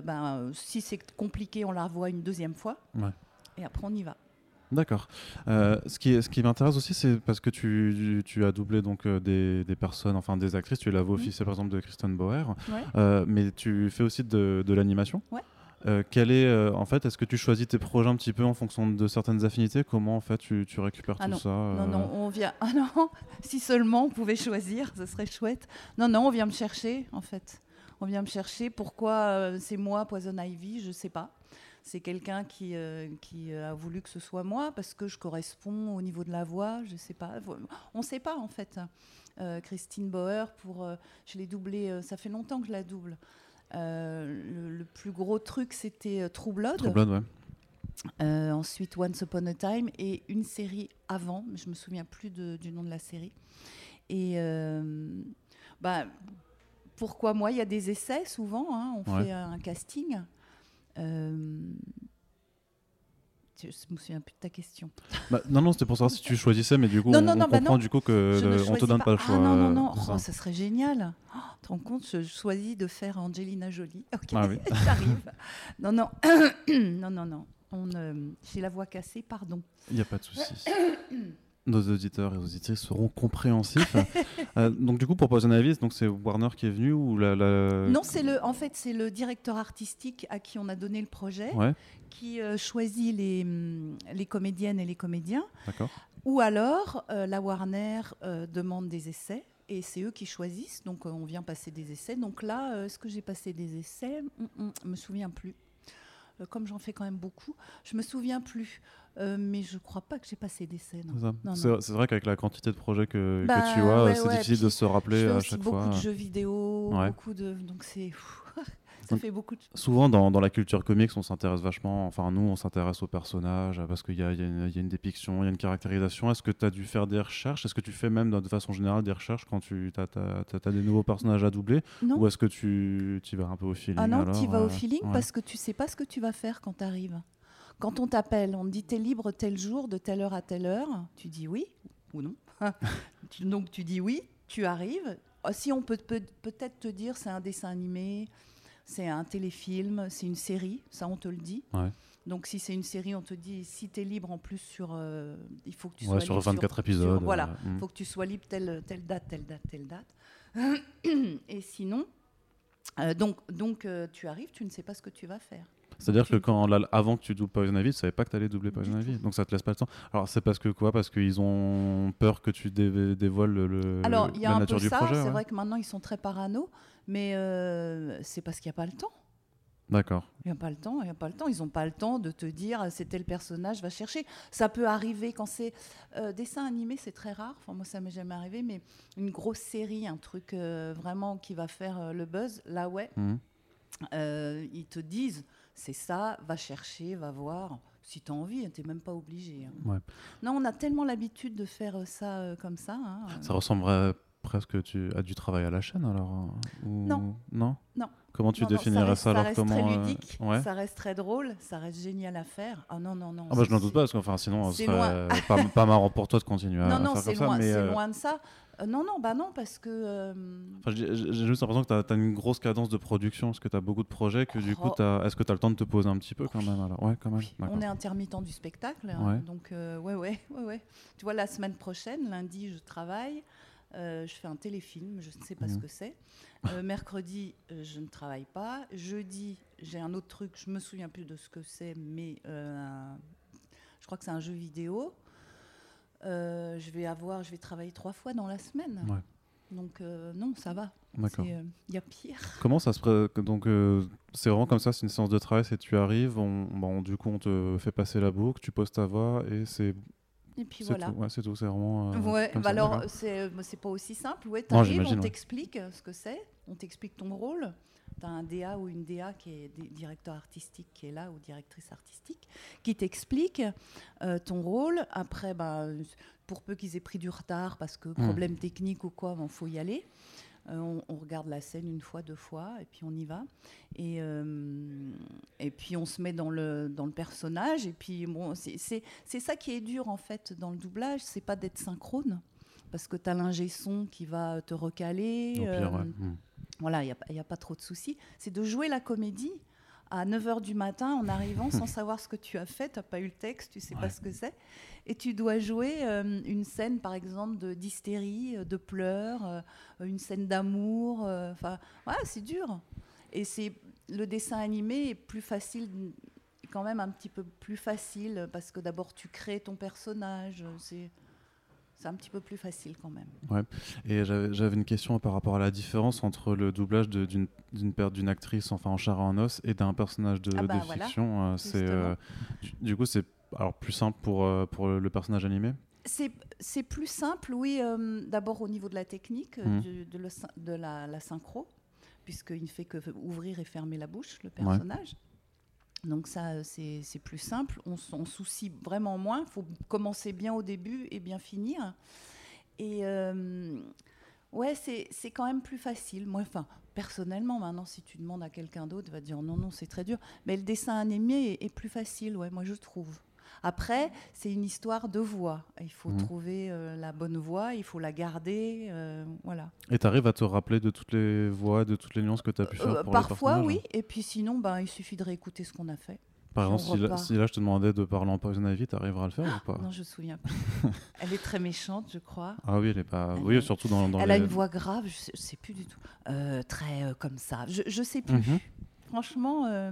ben, si c'est compliqué, on la revoit une deuxième fois. Ouais. Et après, on y va. D'accord. Euh, ce qui, ce qui m'intéresse aussi, c'est parce que tu, tu as doublé donc euh, des, des personnes, enfin des actrices. Tu es la voix officielle par exemple de Kristen Bauer, Ouais. Euh, mais tu fais aussi de, de l'animation. Ouais. Euh, quel est, euh, en fait, est-ce que tu choisis tes projets un petit peu en fonction de certaines affinités? Comment en fait tu, tu récupères Ah tout non. ça Non, euh, non, on vient. Ah non, si seulement on pouvait choisir, ce serait chouette. Non, non, on vient me chercher, en fait. On vient me chercher. Pourquoi c'est moi, Poison Ivy Je sais pas. C'est quelqu'un qui, euh, qui a voulu que ce soit moi parce que je corresponds au niveau de la voix, je sais pas. On ne sait pas en fait. Euh, Christine Bauer, pour, euh, je l'ai doublée, ça fait longtemps que je la double. Le, plus gros truc, c'était. True Blood, ouais. ensuite, Once Upon a Time et une série avant, mais je me souviens plus du nom de la série. Et bah, pourquoi moi? Il y a des essais souvent, hein, on fait un casting. Euh... Je me souviens plus de ta question. Bah, non, non, c'était pour savoir si tu choisissais, mais du coup, on, bah comprend du coup que on te donne pas, le choix. Ah, non, non, non, oh, ça. serait génial. Oh, tu te rends compte, je choisis de faire Angelina Jolie. Ok, ah j'arrive. non, non, non, non, non. Euh, J'ai la voix cassée, pardon. Il n'y a pas de souci. nos auditeurs et auditrices seront compréhensifs. Euh, donc du coup pour Poison Ivy, donc c'est Warner qui est venu ou la, Non, c'est le en fait c'est le directeur artistique à qui on a donné le projet qui euh, choisit les, hum, les comédiennes et les comédiens. D'accord. Ou alors euh, la Warner demande des essais et c'est eux qui choisissent. Donc on vient passer des essais. Donc là, est-ce que j'ai passé des essais? Je hum, hum, me souviens plus. Comme j'en fais quand même beaucoup, je me souviens plus. Euh, mais je crois pas que j'ai passé des scènes. C'est vrai qu'avec la quantité de projets que, que bah, tu as, c'est difficile de se rappeler à chaque fois. beaucoup de jeux vidéo, beaucoup de donc c'est ça fait beaucoup de... Souvent dans, dans, la culture comics, on s'intéresse vachement, enfin nous on s'intéresse aux personnages parce qu'il y, y, a une dépiction, il y a une caractérisation. Est-ce que tu as dû faire des recherches? Est-ce que tu fais même de façon générale des recherches quand tu as, as, des nouveaux personnages à doubler? Ou est-ce que tu, tu vas un peu au feeling Ah non, tu vas au euh, feeling parce que tu sais pas ce que tu vas faire quand tu arrives. Quand on t'appelle, on te dit t'es libre tel jour, de telle heure à telle heure, tu dis oui ou non? Donc tu dis oui, tu arrives. Ah, si on peut peut-être te dire c'est un dessin animé, c'est un téléfilm, c'est une série, ça on te le dit. Donc si c'est une série, on te dit si tu es libre en plus sur euh, il faut que tu sois sur 24 épisodes. voilà, il euh, hmm. faut que tu sois libre telle telle date, telle date, telle date. Et sinon euh, donc donc tu arrives, tu ne sais pas ce que tu vas faire. C'est-à-dire que quand, avant que tu doubles Poison Ivy, tu savais pas que tu allais doubler Poison Ivy. Donc ça te laisse pas le temps. Alors c'est parce que quoi? Parce qu'ils ont peur que tu dévoiles le, Alors, y a un peu ça, C'est vrai que maintenant ils sont très parano, mais euh, c'est parce qu'il n'y a pas le temps. D'accord. Il n'y a pas le temps, il n'y a pas le temps. Ils n'ont pas le temps de te dire c'est tel personnage, va chercher. Ça peut arriver quand c'est euh, dessin animé, c'est très rare. Enfin, moi, ça m'est jamais arrivé, mais une grosse série, un truc euh, vraiment qui va faire le buzz, là, ouais. Mmh. ils te disent c'est ça, va chercher, va voir. Si tu as envie, tu n'es même pas obligé. Hein. Non, on a tellement l'habitude de faire euh, ça euh, comme ça. Hein, ça ressemblerait presque tu, à du travail à la chaîne alors hein, Non. Non Non. Comment tu définirais ça, alors Ça reste comment, très euh, ludique, ça reste très drôle, ça reste génial à faire. Ah non, non, non. Ah bah, je n'en doute pas, parce que sinon, ce serait pas, pas, marrant pour toi de continuer à, non, faire comme ça. c'est loin de ça. Euh, non, non, bah non, parce que. Euh, j'ai juste l'impression que tu as, une grosse cadence de production, parce que tu as beaucoup de projets, que du coup, oh. est-ce que tu as le temps de te poser un petit peu quand même alors? Ouais, quand même. On est intermittent du spectacle, hein, donc euh, ouais, ouais, ouais, ouais. Tu vois, la semaine prochaine, lundi, je travaille. Je fais un téléfilm, je ne sais pas ce mmh. que c'est. mercredi, je ne travaille pas. Jeudi, j'ai un autre truc, je me souviens plus de ce que c'est, mais je crois que c'est un jeu vidéo. Euh, je vais avoir, je vais travailler trois fois dans la semaine. Donc euh, non, ça va. Il euh, y a pire. Comment ça se donc c'est vraiment comme ça, c'est une séance de travail, c'est tu arrives, on, bon, du coup on te fait passer la boucle, tu poses ta voix et c'est et puis voilà. Ouais, c'est tout, c'est vraiment. ouais, bah alors c'est pas aussi simple. Ouais, arrives, on t'explique ce que c'est, on t'explique ton rôle tu as un DA ou une DA qui est directeur artistique qui est là ou directrice artistique qui t'explique euh, ton rôle. Après, bah, pour peu qu'ils aient pris du retard parce que hmm. problème technique ou quoi, il ben, faut y aller. Euh, on, regarde la scène une fois, deux fois, et puis on y va. Et, euh, et puis on se met dans le, dans le personnage. Et puis bon, c'est ça qui est dur en fait dans le doublage, c'est pas d'être synchrone, parce que tu as l'ingé son qui va te recaler. Hmm. Voilà, il n'y a, pas trop de soucis. C'est de jouer la comédie à 9h du matin en arrivant sans savoir ce que tu as fait, tu n'as pas eu le texte, tu sais pas ce que c'est. Et tu dois jouer euh, une scène, par exemple, d'hystérie, de, pleurs, euh, une scène d'amour. Euh, enfin, voilà, c'est dur. Et c'est le dessin animé est plus facile, quand même un petit peu plus facile, parce que d'abord tu crées ton personnage. C'est c'est un petit peu plus facile quand même. Et j'avais une question par rapport à la différence entre le doublage d'une d'une actrice enfin en chair et en os et d'un personnage de, Ah bah de voilà, fiction. euh, c'est euh, du, du coup c'est alors plus simple pour euh, pour le personnage animé? C'est plus simple, oui, euh, d'abord au niveau de la technique, du- de, le de la, la synchro, puisqu'il ne fait que ouvrir et fermer la bouche, le personnage. Donc ça, euh, c'est plus simple. On s'en soucie vraiment moins. Il faut commencer bien au début et bien finir. Et euh, ouais, c'est quand même plus facile. Moi, enfin, personnellement, maintenant, si tu demandes à quelqu'un d'autre, va dire non, non, c'est très dur. Mais le dessin animé est, est plus facile, ouais, moi je trouve. Après, c'est une histoire de voix. Il faut Mhm. trouver euh, la bonne voix, il faut la garder, euh, voilà. Et tu arrives à te rappeler de toutes les voix, de toutes les nuances que tu as pu faire Euh, pour les parfois, oui. Et puis sinon, ben, il suffit de réécouter ce qu'on a fait. Par exemple, si là, repart. si là, je te demandais de parler en Poison Ivy, tu arriveras à le faire ou pas? Non, je me souviens pas. Elle est très méchante, je crois. Ah oui, elle est pas. Elle Oui, est- surtout dans, dans Elle les. a une voix grave, je sais, je sais plus du tout. Euh, très euh, comme ça. Je, je sais plus. Mhm. Franchement, euh,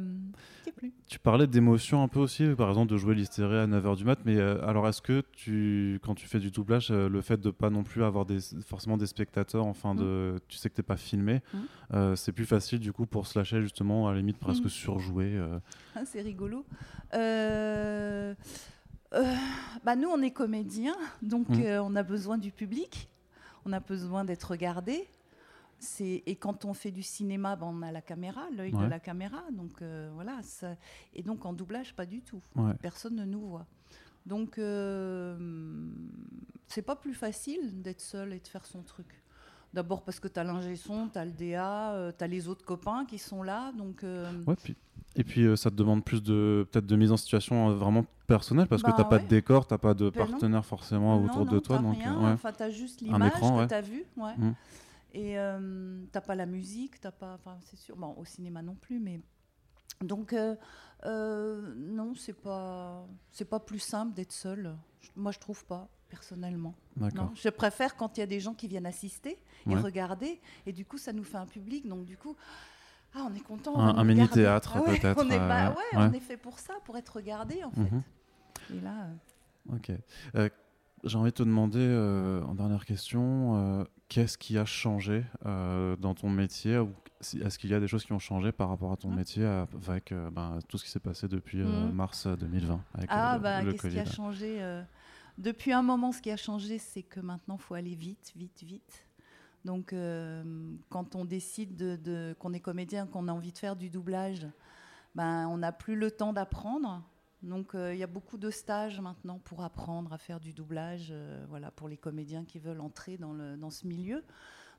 plus. Tu parlais d'émotion un peu aussi, par exemple de jouer l'hystérique à 9h du mat, mais euh, alors est-ce que tu, quand tu fais du doublage, euh, le fait de pas non plus avoir des, forcément des spectateurs, enfin de, tu sais que t'es pas filmé, Mm. c'est plus facile du coup pour se lâcher justement à la limite presque Mm. surjouer. Hein, c'est rigolo. Bah nous, on est comédiens, donc on a besoin du public, on a besoin d'être regardé. Et quand on fait du cinéma, bah, on a la caméra, l'œil Ouais. de la caméra. Donc euh, voilà. ça- Et donc en doublage, pas du tout. Ouais. Personne ne nous voit. Donc euh, c'est pas plus facile d'être seul et de faire son truc. D'abord parce que tu as l'ingé son, tu as le DA, tu as les autres copains qui sont là. Donc euh, Ouais, puis- et puis euh, ça te demande plus de peut-être de mise en situation euh, vraiment personnelle parce Bah, que t'as pas de décor, t'as pas de Ben non. partenaire forcément Non, autour non, de toi, t'as donc rien. euh. Enfin, t'as juste l'image que ouais. t'as vue, ouais. Mm. Et euh, t'as pas la musique, t'as pas, enfin, c'est sûr. Bon, au cinéma non plus, mais donc euh, euh, non, c'est pas, c'est pas plus simple d'être seul. Moi, je trouve pas personnellement. Non, je préfère quand il y a des gens qui viennent assister et Ouais. regarder, et du coup, ça nous fait un public. Donc du coup. Ah, on est content. on Un- regarder. mini-théâtre, Ah ouais, peut-être, On est, pas- euh, ouais, ouais. on est fait pour ça, pour être regardé en fait. Mhm. Et là, Ok. J'ai envie de te demander, en dernière question, qu'est-ce qui a changé euh, dans ton métier ou Est-ce qu'il y a des choses qui ont changé par rapport à ton Hein métier avec euh, ben, tout ce qui s'est passé depuis euh, Mhm. mars 2020 avec Ah, bah, qu'est-ce qui a changé Depuis un moment, ce qui a changé, c'est que maintenant, il faut aller vite, vite, vite. Donc, quand on décide de, de- qu'on est comédien, qu'on a envie de faire du doublage, ben, on n'a plus le temps d'apprendre. Donc, euh, il y a beaucoup de stages maintenant pour apprendre à faire du doublage, euh, voilà, pour les comédiens qui veulent entrer dans, le, dans ce milieu.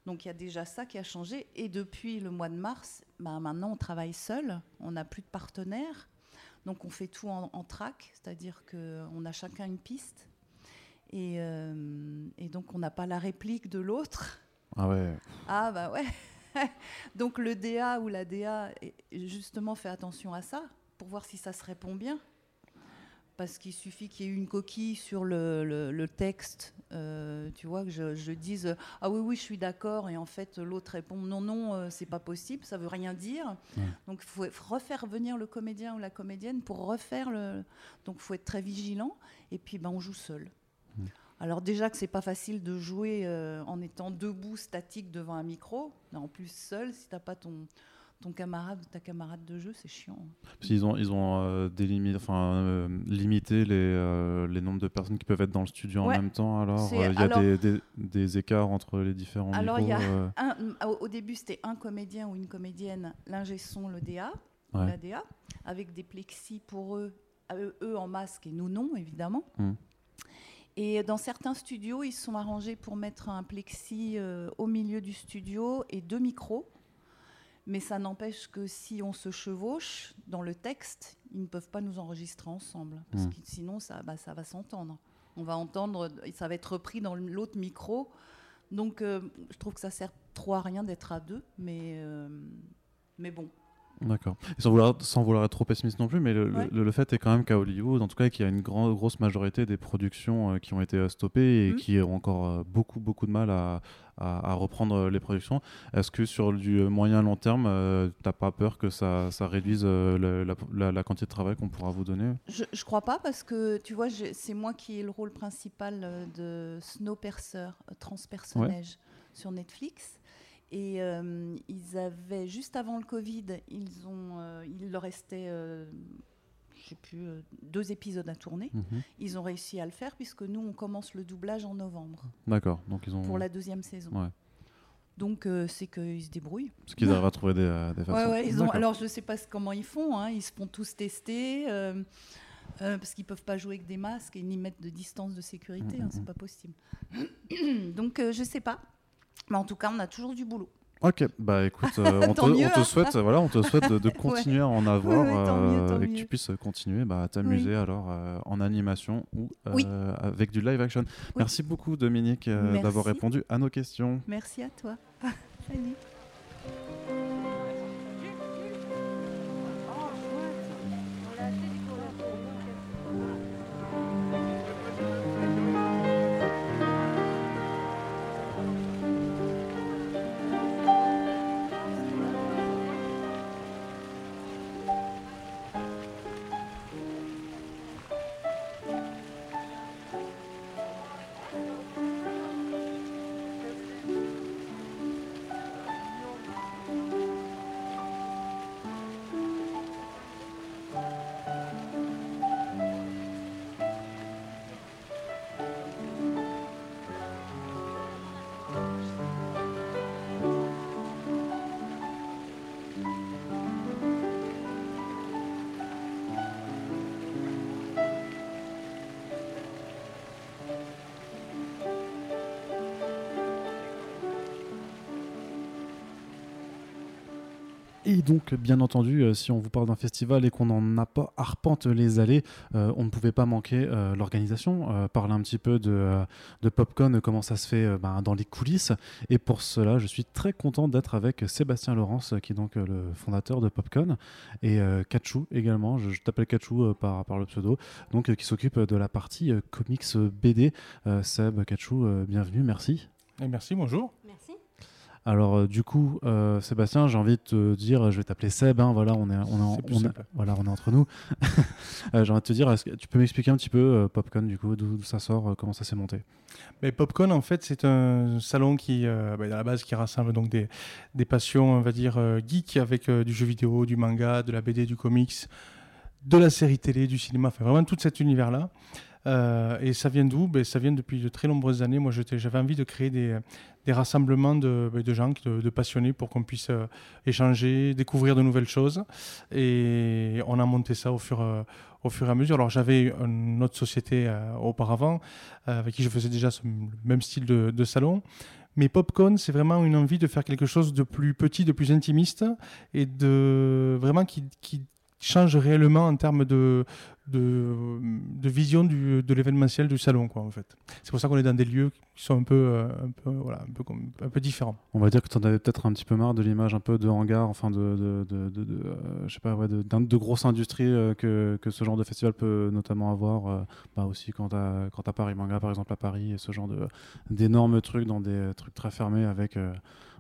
Donc, il y a déjà ça qui a changé. Et depuis le mois de mars, ben, maintenant, on travaille seul. On n'a plus de partenaires. Donc on fait tout en, en track, c'est-à-dire qu'on a chacun une piste. Et, euh, et donc on n'a pas la réplique de l'autre. Ah ouais. Ah bah ouais. donc le DA ou la DA, justement, fait attention à ça pour voir si ça se répond bien. Parce qu'il suffit qu'il y ait une coquille sur le, le- le texte, euh, tu vois, que je, je dise ah oui oui je suis d'accord et en fait l'autre répond non non euh, c'est pas possible, ça veut rien dire. Donc il faut refaire venir le comédien ou la comédienne pour refaire le. Donc il faut être très vigilant et puis ben on joue seul. Alors déjà que c'est pas facile de jouer euh, en étant debout statique devant un micro, en plus seul si t'as pas ton ton camarade ou ta camarade de jeu, c'est chiant. Parce qu'ils ont, ils ont euh, délimi- enfin, euh, limité les, euh, les nombres de personnes qui peuvent être dans le studio en même temps. Alors, euh, il y a alors- des, des- des écarts entre les différents Alors, il y a- niveaux. euh, Un- au, début, c'était un comédien ou une comédienne, l'ingé son, le DA, ou Ouais. la DA, avec des plexis pour eux, eux, en masque et nous non, évidemment. Mm. Et dans certains studios, ils se sont arrangés pour mettre un plexi euh, au milieu du studio et deux micros. Mais ça n'empêche que si on se chevauche dans le texte, ils ne peuvent pas nous enregistrer ensemble. Parce Mm. que sinon, ça, bah, ça va s'entendre. On va entendre, ça va être repris dans l'autre micro. Donc, euh, je trouve que ça sert trop à rien d'être à deux. Mais, euh, mais bon, D'accord. Sans vouloir, sans vouloir être trop pessimiste non plus, mais le, Ouais. le- le fait est quand même qu'à Hollywood, en tout cas, qu'il y a une grande, grosse majorité des productions euh, qui ont été euh, stoppées et Mhm. qui ont encore euh, beaucoup, beaucoup de mal à, à- à reprendre les productions. Est-ce que sur du moyen long terme, euh, t'as pas peur que ça, ça réduise le- la, la- la quantité de travail qu'on pourra vous donner? Je, je crois pas parce que tu vois, c'est moi qui ai le rôle principal de Snowpiercer, transpersonnage sur Netflix. Et euh, ils avaient juste avant le Covid, ils ont, euh, il leur restait, euh, je sais plus, euh, deux épisodes à tourner. Mhm. Ils ont réussi à le faire puisque nous on commence le doublage en novembre D'accord. Donc ils ont. pour la deuxième saison. Ouais. Donc euh, c'est qu'ils se débrouillent. Parce qu'ils arrivent à trouver des, des Ouais, façons. ouais, ils ont, D'accord. alors je sais pas comment ils font, hein, ils se font tous tester, euh, parce qu'ils peuvent pas jouer avec des masques et ni mettre de distance de sécurité, Mm, hein, mm, c'est mm. pas possible. Donc euh, je sais pas, mais en tout cas on a toujours du boulot. Ok, bah écoute, euh, on, te, Tant mieux, on te hein. souhaite, euh, voilà, on te souhaite de, de continuer à en avoir tant mieux, euh, tant et que tu puisses continuer bah, à t'amuser alors euh, en animation ou avec du live action. Merci beaucoup Dominique d'avoir répondu à nos questions. Merci à toi. Salut. Et donc, bien entendu, euh, si on vous parle d'un festival et qu'on n'en a pas arpente les allées, euh, on ne pouvait pas manquer euh, l'organisation, parler un petit peu de, de Popcorn, comment ça se fait ben, dans les coulisses. Et pour cela, je suis très content d'être avec Sébastien Laurence, qui est donc le fondateur de Popcorn, et Kachou également, je, t'appelle Kachou par, le pseudo, donc qui s'occupe de la partie comics BD. Seb, Kachou, bienvenue, merci. Merci, bonjour. Alors euh, du coup, euh, Sébastien, j'ai envie de te dire, je vais t'appeler Seb. hein, voilà, on est, on est, en- on voilà, on est entre nous. Euh, j'ai envie de te dire, que tu peux m'expliquer un petit peu Popcorn du coup, d'où ça sort, comment ça s'est monté? Mais Popcorn, en fait, c'est un salon qui, bah, à la base, qui rassemble donc des, des passions, on va dire, geeks avec du jeu vidéo, du manga, de la BD, du comics, de la série télé, du cinéma, enfin vraiment tout cet univers-là. Euh, et ça vient d'où? Ben, Ça vient depuis de très nombreuses années. Moi, j'avais envie de créer des, des rassemblements de, de gens, de, passionnés, pour qu'on puisse euh, échanger, découvrir de nouvelles choses. Et on a monté ça au fur, euh, au fur et à mesure. Alors, j'avais une autre société euh, auparavant, avec qui je faisais déjà ce même style de, salon. Mais Popcorn, c'est vraiment une envie de faire quelque chose de plus petit, de plus intimiste, et de vraiment qui, change réellement en termes de, de vision du, de l'événementiel du salon, quoi, en fait. C'est pour ça qu'on est dans des lieux qui sont un peu, euh, un peu, voilà, un peu, un peu différents. On va dire que tu en avais peut-être un petit peu marre de l'image un peu de hangar, enfin de, de, de, de- euh, je sais pas, ouais, de, grosses industries euh, que, que ce genre de festival peut notamment avoir. bah aussi quand t'as quand t'as Paris Manga par exemple à Paris et ce genre d'énormes trucs dans des trucs très fermés avec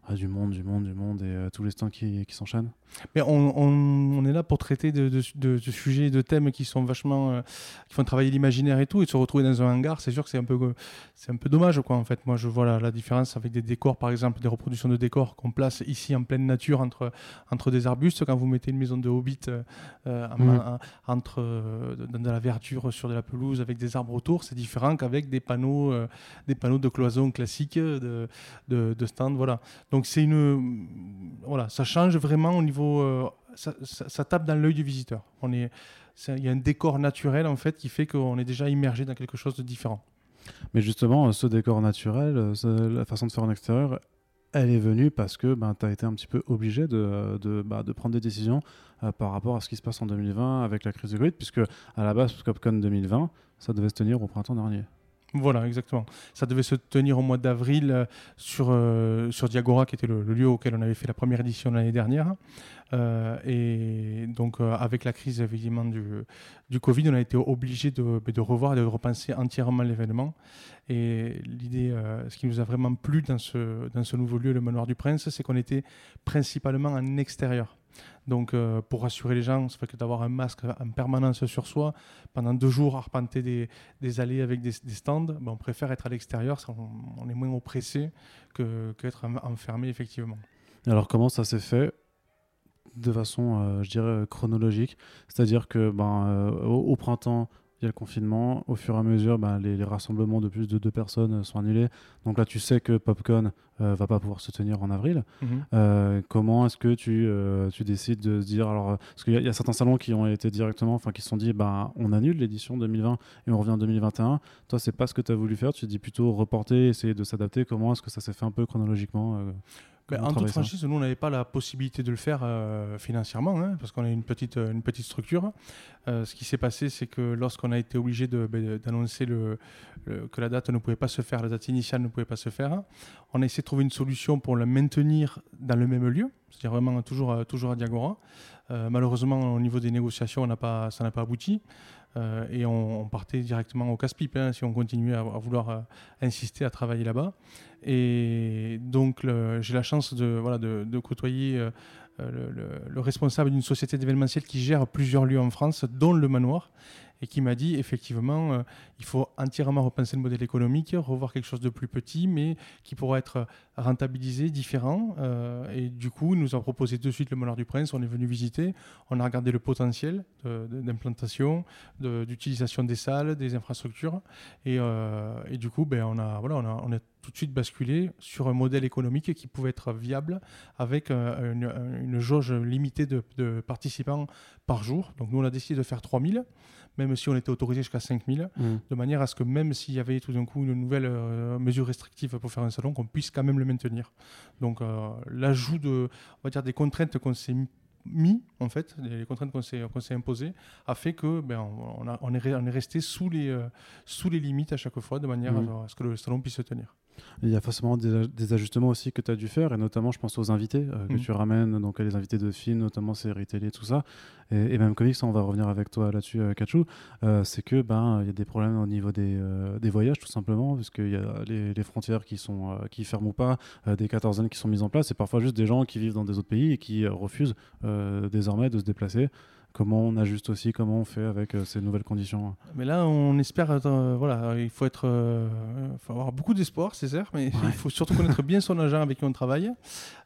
ah, du monde, du monde, du monde et euh, tous les stands qui, qui s'enchaînent. Mais on, on- on est là pour traiter de, de, de- de sujets, de thèmes qui sont vachement, euh, qui font travailler l'imaginaire et tout, et de se retrouver dans un hangar, c'est sûr que c'est un peu, c'est un peu dommage, quoi. En fait, moi, je vois la, la différence avec des décors, par exemple, des reproductions de décors qu'on place ici en pleine nature entre entre des arbustes. Quand vous mettez une maison de hobbit euh, en- en- entre dans de la verdure sur de la pelouse avec des arbres autour, c'est différent qu'avec des panneaux, des panneaux de cloison classiques de, de, de stand, voilà. Donc c'est une, voilà, ça change vraiment au niveau, euh, ça, tape dans l'œil du visiteur. On est, il y a un décor naturel en fait qui fait qu'on est déjà immergé dans quelque chose de différent. Mais justement, euh, ce décor naturel, euh, la façon de faire en extérieur, elle est venue parce que ben, tu as été un petit peu obligé de, de, bah, de prendre des décisions euh, par rapport à ce qui se passe en 2020 avec la crise de Covid, puisque à la base, Popcon 2020, ça devait se tenir au printemps dernier. Voilà, exactement. Ça devait se tenir au mois d'avril euh, sur, euh, sur Diagora, qui était le, lieu auquel on avait fait la première édition l'année dernière. Euh, et donc, avec la crise évidemment du, du Covid, on a été obligé de, de revoir et de repenser entièrement l'événement. Et l'idée, ce qui nous a vraiment plu dans ce, dans ce nouveau lieu, le Manoir du Prince, c'est qu'on était principalement en extérieur. Donc, euh, pour rassurer les gens, c'est vrai que d'avoir un masque en permanence sur soi, pendant deux jours, arpenter des, des allées avec des, stands, ben, on préfère être à l'extérieur, on, est moins oppressé que- qu'être en- enfermé, effectivement. Alors comment ça s'est fait? De façon, euh, je dirais, chronologique C'est-à-dire que ben, euh, au printemps, il y a le confinement. Au fur et à mesure, ben, les, les rassemblements de plus de deux personnes euh, sont annulés. Donc là, tu sais que Popcorn euh, va pas pouvoir se tenir en avril. Mhm. Euh, comment est-ce que tu, euh, tu décides de se dire alors parce qu'il y, a- il y a certains salons qui ont été directement enfin qui se sont dit bah on annule l'édition 2020 et on revient en 2021 toi c'est pas ce que tu as voulu faire tu dis plutôt reporter essayer de s'adapter comment est-ce que ça s'est fait un peu chronologiquement Ben, en toute franchise, nous, on n'avait pas la possibilité de le faire euh, financièrement, hein, parce qu'on est une petite, euh, une petite structure. Euh, ce qui s'est passé, c'est que lorsqu'on a été obligé ben, d'annoncer le, le- que la date ne pouvait pas se faire, la date initiale ne pouvait pas se faire, on a essayé de trouver une solution pour la maintenir dans le même lieu, c'est-à-dire vraiment toujours, à- toujours à Diagora. Euh, malheureusement, au niveau des négociations, on n'a pas, ça n'a pas abouti. Euh, et on, partait directement au casse-pipe hein, si on continuait à, vouloir euh, insister à travailler là-bas. Et donc, j'ai la chance de, voilà, de, côtoyer euh, le, le- le responsable d'une société d'événementiel qui gère plusieurs lieux en France, dont le manoir, et qui m'a dit effectivement, euh, il faut entièrement repenser le modèle économique, revoir quelque chose de plus petit, mais qui pourra être rentabilisé, différent. Euh, et du coup, il nous a proposé de suite le manoir du Prince. On est venu visiter, on a regardé le potentiel d'implantation, d'utilisation des salles, des infrastructures. Et, euh, et du coup, ben, on, a, voilà, on, a, tout de suite basculé sur un modèle économique qui pouvait être viable avec une, une jauge limitée de, de participants par jour. Donc nous, on a décidé de faire 3000, même si on était autorisé jusqu'à 5000, Mm. de manière à ce que même s'il y avait tout d'un coup une nouvelle euh, mesure restrictive pour faire un salon, qu'on puisse quand même le maintenir. Donc euh, l'ajout de, on va dire, des contraintes qu'on s'est mis, en fait, les contraintes qu'on s'est imposées, a fait que ben, on, on a- on est, re- on est resté sous les, euh, sous les limites à chaque fois, de manière à, à ce que le salon puisse se tenir. Il y a forcément des, des ajustements aussi que tu as dû faire, et notamment, je pense aux invités euh, que Mhm. tu ramènes, donc les invités de films, notamment séries télé, tout ça, et, et même comics, on va revenir avec toi là-dessus, euh, Kachou. Euh, c'est que ben il y a des problèmes au niveau des, des voyages, tout simplement, parce qu'il y a les, les frontières qui sont qui ferment ou pas, des quatorzaines qui sont mises en place, et parfois juste des gens qui vivent dans des autres pays et qui refusent désormais de se déplacer. Comment on ajuste aussi, comment on fait avec euh, ces nouvelles conditions Mais là, on espère, euh, voilà, il faut être, euh, faut avoir beaucoup d'espoir, c'est certes, mais il faut surtout connaître bien son agent avec qui on travaille.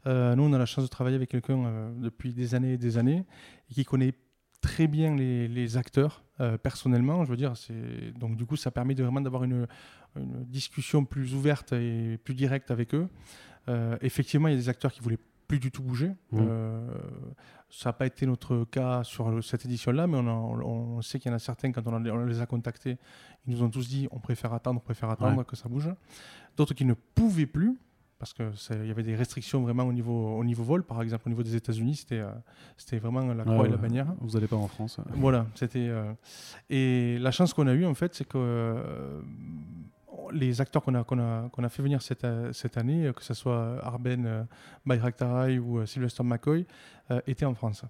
Nous, on a la chance de travailler avec quelqu'un depuis des années et des années et qui connaît très bien les, les acteurs personnellement. Je veux dire, c'est donc du coup, ça permet de vraiment d'avoir une, une discussion plus ouverte et plus directe avec eux. Effectivement, il y a des acteurs qui voulaient plus du tout bouger. Mhm. Euh, ça n'a pas été notre cas sur cette édition-là, mais on, a- on- on sait qu'il y en a certains, quand on, les a contactés, ils nous ont tous dit on préfère attendre, on préfère attendre Ouais. que ça bouge. D'autres qui ne pouvaient plus, parce qu'il y avait des restrictions vraiment au niveau, au niveau vol. Par exemple, au niveau des États-Unis, c'était euh, c'était vraiment la croix Ouais, et la bannière. Vous n'allez pas en France. Voilà, c'était. euh, Et la chance qu'on a eue, en fait, c'est que les acteurs qu'on a, qu'on a, qu'on a fait venir cette, cette année, euh, que ce soit Arben euh, Bayraktaray ou euh, Sylvester McCoy, étaient en France.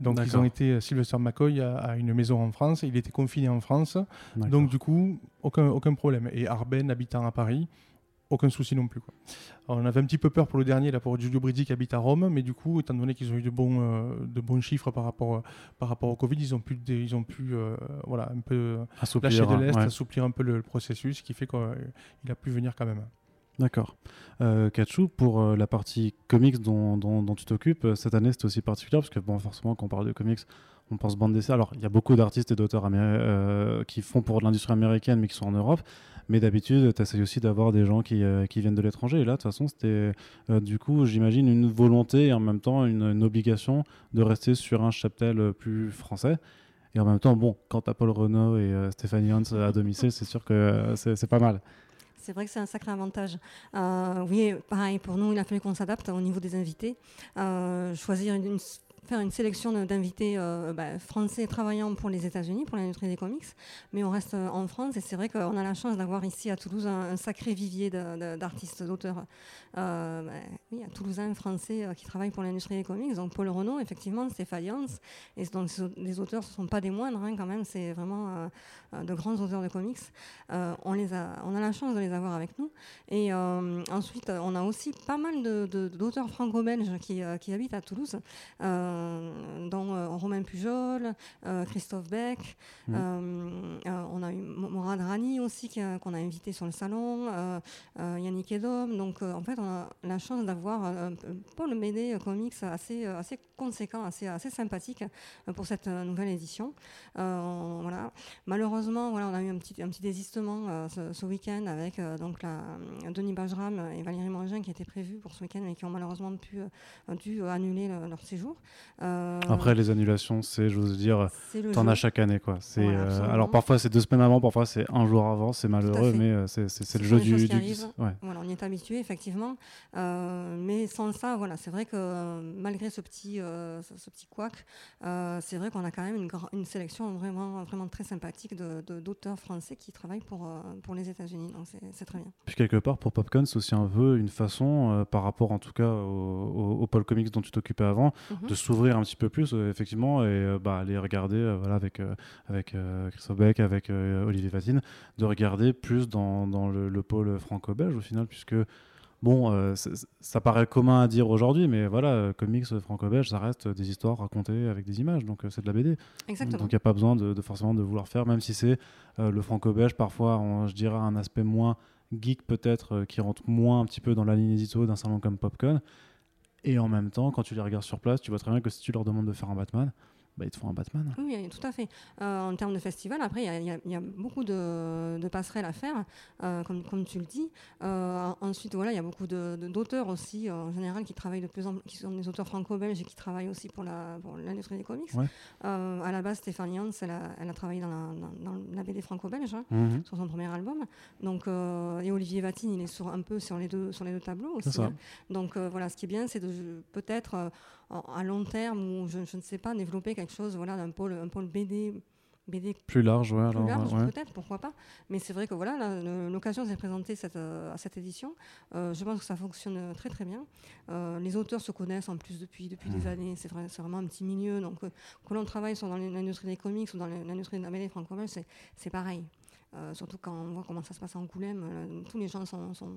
Donc ils ont été, Sylvester McCoy a, a une maison en France, il était confiné en France, D'accord. donc du coup, aucun, aucun problème. Et Arben habitant à Paris, aucun souci non plus. Quoi. Alors, on avait un petit peu peur pour le dernier, là, pour Giulio Brizzi qui habite à Rome, mais du coup, étant donné qu'ils ont eu de bons, euh, de bons chiffres par rapport, euh, par rapport au Covid, ils ont pu, ils ont pu euh, voilà, un peu Assouplir, lâcher de hein, l'Est, ouais. assouplir un peu le, le processus, ce qui fait qu'il a pu venir quand même. D'accord. Euh, Kachou, pour euh, la partie comics dont, dont- dont tu t'occupes, cette année c'était aussi particulier parce que bon, forcément quand on parle de comics, on pense bande dessinée. Alors il y a beaucoup d'artistes et d'auteurs euh, qui font pour l'industrie américaine mais qui sont en Europe. Mais d'habitude, tu essayes aussi d'avoir des gens qui, euh, qui viennent de l'étranger. Et là, de toute façon, c'était euh, du coup, j'imagine, une volonté et en même temps une, obligation de rester sur un cheptel euh, plus français. Et en même temps, bon, quand t'as Paul Renault et Stéphanie Hans à domicile, c'est sûr que c'est pas mal. C'est vrai que c'est un sacré avantage. Oui, pareil, pour nous, il a fallu qu'on s'adapte au niveau des invités. Choisir une- faire une sélection de- d'invités euh, bah, français travaillant pour les États-Unis, pour l'industrie des comics, mais on reste euh, en France et c'est vrai qu'on a la chance d'avoir ici à Toulouse un, sacré vivier de- de- d'artistes, d'auteurs, euh, bah, oui, à Toulousains français euh, qui travaillent pour l'industrie des comics. Donc Paul Renault, effectivement, Stéphaliance, et donc les auteurs ne sont pas des moindres, hein, quand même, c'est vraiment de grands auteurs de comics. On, les a, on a la chance de les avoir avec nous. Et ensuite, on a aussi pas mal de- de- d'auteurs franco-belges qui, habitent à Toulouse, dont euh, Romain Pujol, euh, Christophe Beck. Euh, euh, on a eu Mo- Morad Rani aussi qu'on a invité sur le salon, euh, euh, Yannick Edom. Donc euh, en fait, on a la chance d'avoir euh, un peu- Paul Médé euh, Comics assez, euh, assez conséquent, assez, assez sympathique euh, pour cette euh, nouvelle édition. Euh, on- voilà. Malheureusement, voilà, on a eu un petit, un petit désistement euh, ce, ce week-end avec euh, donc la, Denis Bajram et Valérie Mangin qui étaient prévus pour ce week-end mais qui ont malheureusement pu, euh, dû euh, annuler le- leur séjour. Euh, Après, les annulations, c'est, j'ose dire, t'en as chaque année. Quoi. C'est, Ouais, euh, alors parfois, c'est deux semaines avant, parfois, c'est un jour avant. C'est malheureux, mais euh, c'est, c'est- c'est Ce le jeu du. du- ouais. Voilà, on y est habitué effectivement, mais sans ça, voilà, c'est vrai que malgré ce petit, ce, petit couac, c'est vrai qu'on a quand même une, sélection vraiment, vraiment très sympathique de- d'auteurs français qui travaillent pour, pour les États-Unis, donc c'est très bien. Puis quelque part, pour Popcorn, c'est aussi un peu une façon, par rapport en tout cas au, au, au Paul Comics dont tu t'occupais avant, Mhm. de un petit peu plus, euh, effectivement, et euh, bah, aller regarder euh, voilà, avec, avec Christophe Beck, avec Olivier Vatine, de regarder plus dans, dans le, le pôle franco-belge au final, puisque. Bon, euh, ça paraît commun à dire aujourd'hui, mais voilà, euh, comics franco-belge, ça reste des histoires racontées avec des images, donc euh, c'est de la BD. Exactement. Donc il n'y a pas besoin de, de forcément de vouloir faire, même si c'est le franco-belge, parfois, on- je dirais, un aspect moins geek peut-être, qui rentre moins un petit peu dans la ligne édito d'un salon comme Popcorn. Et en même temps, quand tu les regardes sur place, tu vois très bien que si tu leur demandes de faire un Batman, bah, ils te font un Batman. Oui, tout à fait. Euh, en termes de festival, après, il y a- y, y beaucoup de, de passerelles à faire, euh, comme, comme tu le dis. Euh, ensuite, voilà, il y a beaucoup de- de- d'auteurs aussi, en général, qui travaillent de plus en qui sont des auteurs franco-belges et qui travaillent aussi pour la- pour l'industrie des comics. Ouais. À la base, Stéphane Jans, elle a, elle a travaillé dans la, dans- dans la BD franco-belge. hein, Mhm. sur son premier album. Donc, et Olivier Vatine, il est sur, un peu sur les deux, sur les deux tableaux aussi. hein. Donc voilà, ce qui est bien, c'est de peut-être à long terme, ou je, je ne sais pas, développer quelque chose voilà, d'un pôle, un pôle BD, BD Plus large, ouais. plus alors, large, ouais. peut-être, pourquoi pas. Mais c'est vrai que voilà, l'occasion s'est présentée cette, euh, à cette édition. Euh, je pense que ça fonctionne très très bien. Euh, les auteurs se connaissent en plus depuis, depuis Mmh. des années. C'est vrai, c'est vraiment un petit milieu. Donc euh, que l'on travaille soit dans l'industrie des comics ou dans l'industrie de la BD franco-belge, c'est- c'est pareil. Euh, surtout quand on voit comment ça se passe en Angoulême, tous les gens sont, sont,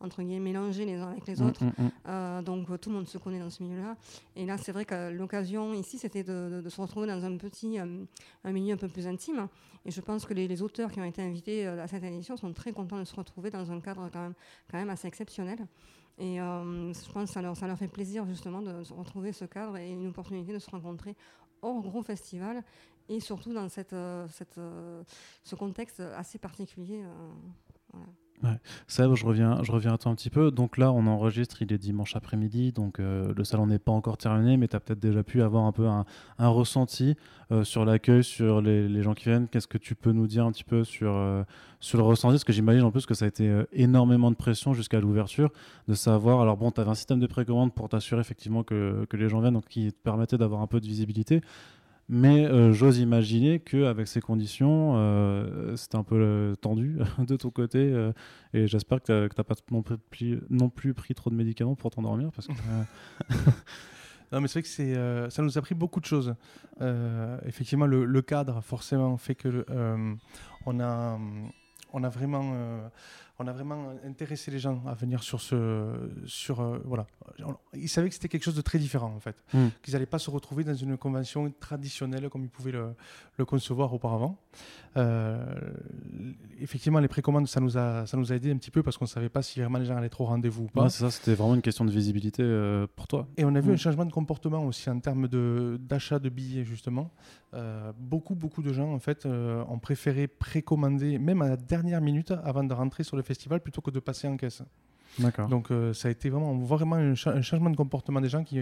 entre guillemets mélangés les uns avec les Mm, autres. mm, mm. Euh, donc tout le monde se connaît dans ce milieu-là. Et là, c'est vrai que l'occasion ici, c'était de, de- de se retrouver dans un petit, euh, un milieu un peu plus intime. Et je pense que les, les auteurs qui ont été invités à cette édition sont très contents de se retrouver dans un cadre quand même, quand même assez exceptionnel. Et je pense que ça leur, ça leur fait plaisir justement de se retrouver ce cadre et une opportunité de se rencontrer hors gros festival et surtout dans euh, euh, ce contexte assez particulier. euh, voilà. Seb, je reviens, je reviens à toi un petit peu. Donc là, on enregistre, il est dimanche après-midi, donc le salon n'est pas encore terminé, mais tu as peut-être déjà pu avoir un peu un, ressenti sur l'accueil, sur les, gens qui viennent. Qu'est-ce que tu peux nous dire un petit peu sur, sur le ressenti? Parce que j'imagine en plus que ça a été énormément de pression jusqu'à l'ouverture, de savoir. Alors bon, tu avais un système de précommande pour t'assurer effectivement que, que les gens viennent, donc qui te permettait d'avoir un peu de visibilité. Mais euh, j'ose imaginer qu'avec ces conditions, euh, c'était un peu euh, tendu de ton côté. et j'espère que tu n'as pas non plus, pris- trop de médicaments pour t'endormir. Parce que, Non, mais c'est vrai que ça nous a pris beaucoup de choses. Effectivement, le, cadre, forcément, fait que euh, on, a, vraiment, on a vraiment intéressé les gens à venir sur ce. Sur, euh, voilà. Ils savaient que c'était quelque chose de très différent, en fait. Mm. Qu'ils n'allaient pas se retrouver dans une convention traditionnelle comme ils pouvaient le, le concevoir auparavant. Euh, effectivement, les précommandes, ça nous, a, ça nous a aidé un petit peu parce qu'on ne savait pas si vraiment les gens allaient être au rendez-vous ou pas. ouais, c'est ça, c'était vraiment une question de visibilité euh, pour toi. Et on a vu Mm. un changement de comportement aussi en termes de- d'achat de, billets, justement. Beaucoup, beaucoup de gens, en fait, ont préféré précommander, même à la dernière minute, avant de rentrer sur le festival, plutôt que de passer en caisse. Donc, euh, ça a été vraiment, vraiment un, cha- un changement de comportement des gens qui,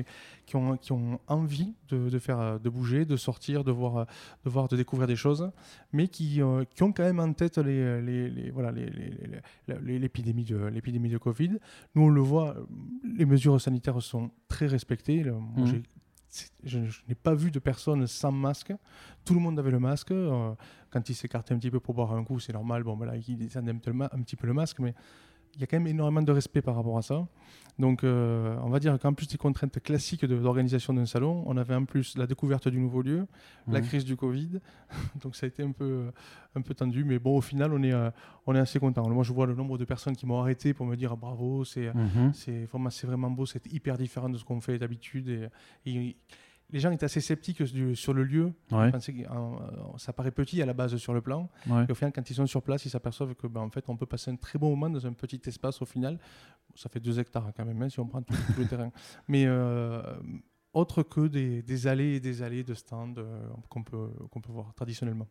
qui, ont, qui ont envie de, de faire, euh, de bouger, de sortir, de voir, euh, de, voir, de découvrir des choses, mais qui, euh, qui ont quand même en tête les, les, les- voilà, les- l'épidémie de, l'épidémie de Covid. Nous, on le voit, les mesures sanitaires sont très respectées. Moi, j'ai je, n'ai pas vu de personne sans masque. Tout le monde avait le masque. Euh, quand il s'écartait un petit peu pour boire un coup, c'est normal. Bon, voilà, il descendait un petit peu le masque, mais il y a quand même énormément de respect par rapport à ça. Donc, euh, on va dire qu'en plus des contraintes classiques de l'organisation d'un salon, on avait en plus la découverte du nouveau lieu, la crise du Covid. Donc, ça a été un peu, un peu tendu. Mais bon, au final, on est, euh, on est assez content. Moi, je vois le nombre de personnes qui m'ont arrêté pour me dire bravo, c'est mhm. c'est vraiment, vraiment beau, c'est hyper différent de ce qu'on fait d'habitude. et les gens étaient assez sceptiques sur le lieu. Euh, ça paraît petit à la base sur le plan. Et au final, quand ils sont sur place, ils s'aperçoivent que ben, en fait, on peut passer un très bon moment dans un petit espace au final. Ça fait deux hectares quand même, hein, si on prend tout, le terrain. Mais euh, autre que des, allées et des allées de stands euh, qu'on peut, peut voir traditionnellement.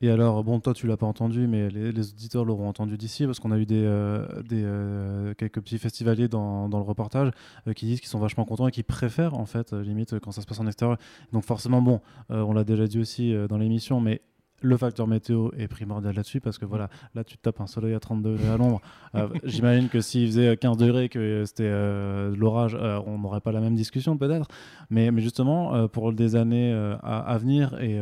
Et alors, bon, toi tu l'as pas entendu, mais les, auditeurs l'auront entendu d'ici, parce qu'on a eu des, euh, euh, quelques petits festivaliers dans, dans le reportage qui disent qu'ils sont vachement contents et qui préfèrent, en fait, limite, quand ça se passe en extérieur. Donc forcément, bon, on l'a déjà dit aussi dans l'émission, mais le facteur météo est primordial là-dessus parce que voilà, là tu tapes un soleil à 30 degrés à l'ombre. Euh, j'imagine que s'il faisait 15 degrés, que c'était euh, l'orage, euh, on n'aurait pas la même discussion peut-être. Mais, mais justement, pour des années à, venir et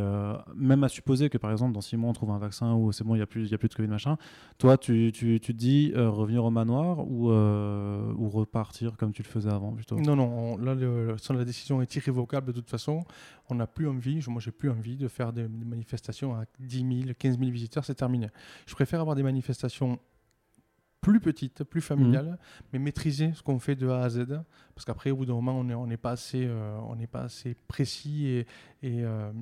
même à supposer que par exemple dans 6 mois on trouve un vaccin ou c'est bon, il n'y a, plus, y a plus de Covid machin, toi tu, tu, tu te dis revenir au manoir ou, ou repartir comme tu le faisais avant plutôt Non, non, là la décision est irrévocable de toute façon on n'a plus envie, moi j'ai plus envie de faire des, manifestations à 10 000, 15 000 visiteurs, c'est terminé. Je préfère avoir des manifestations plus petites, plus familiales, mmh. mais maîtriser ce qu'on fait de A à Z, parce qu'après au bout d'un moment on n'est pas assez, euh, on pas assez précis et, euh,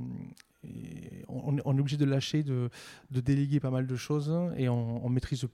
on, est obligé de lâcher, de, déléguer pas mal de choses et on, on maîtrise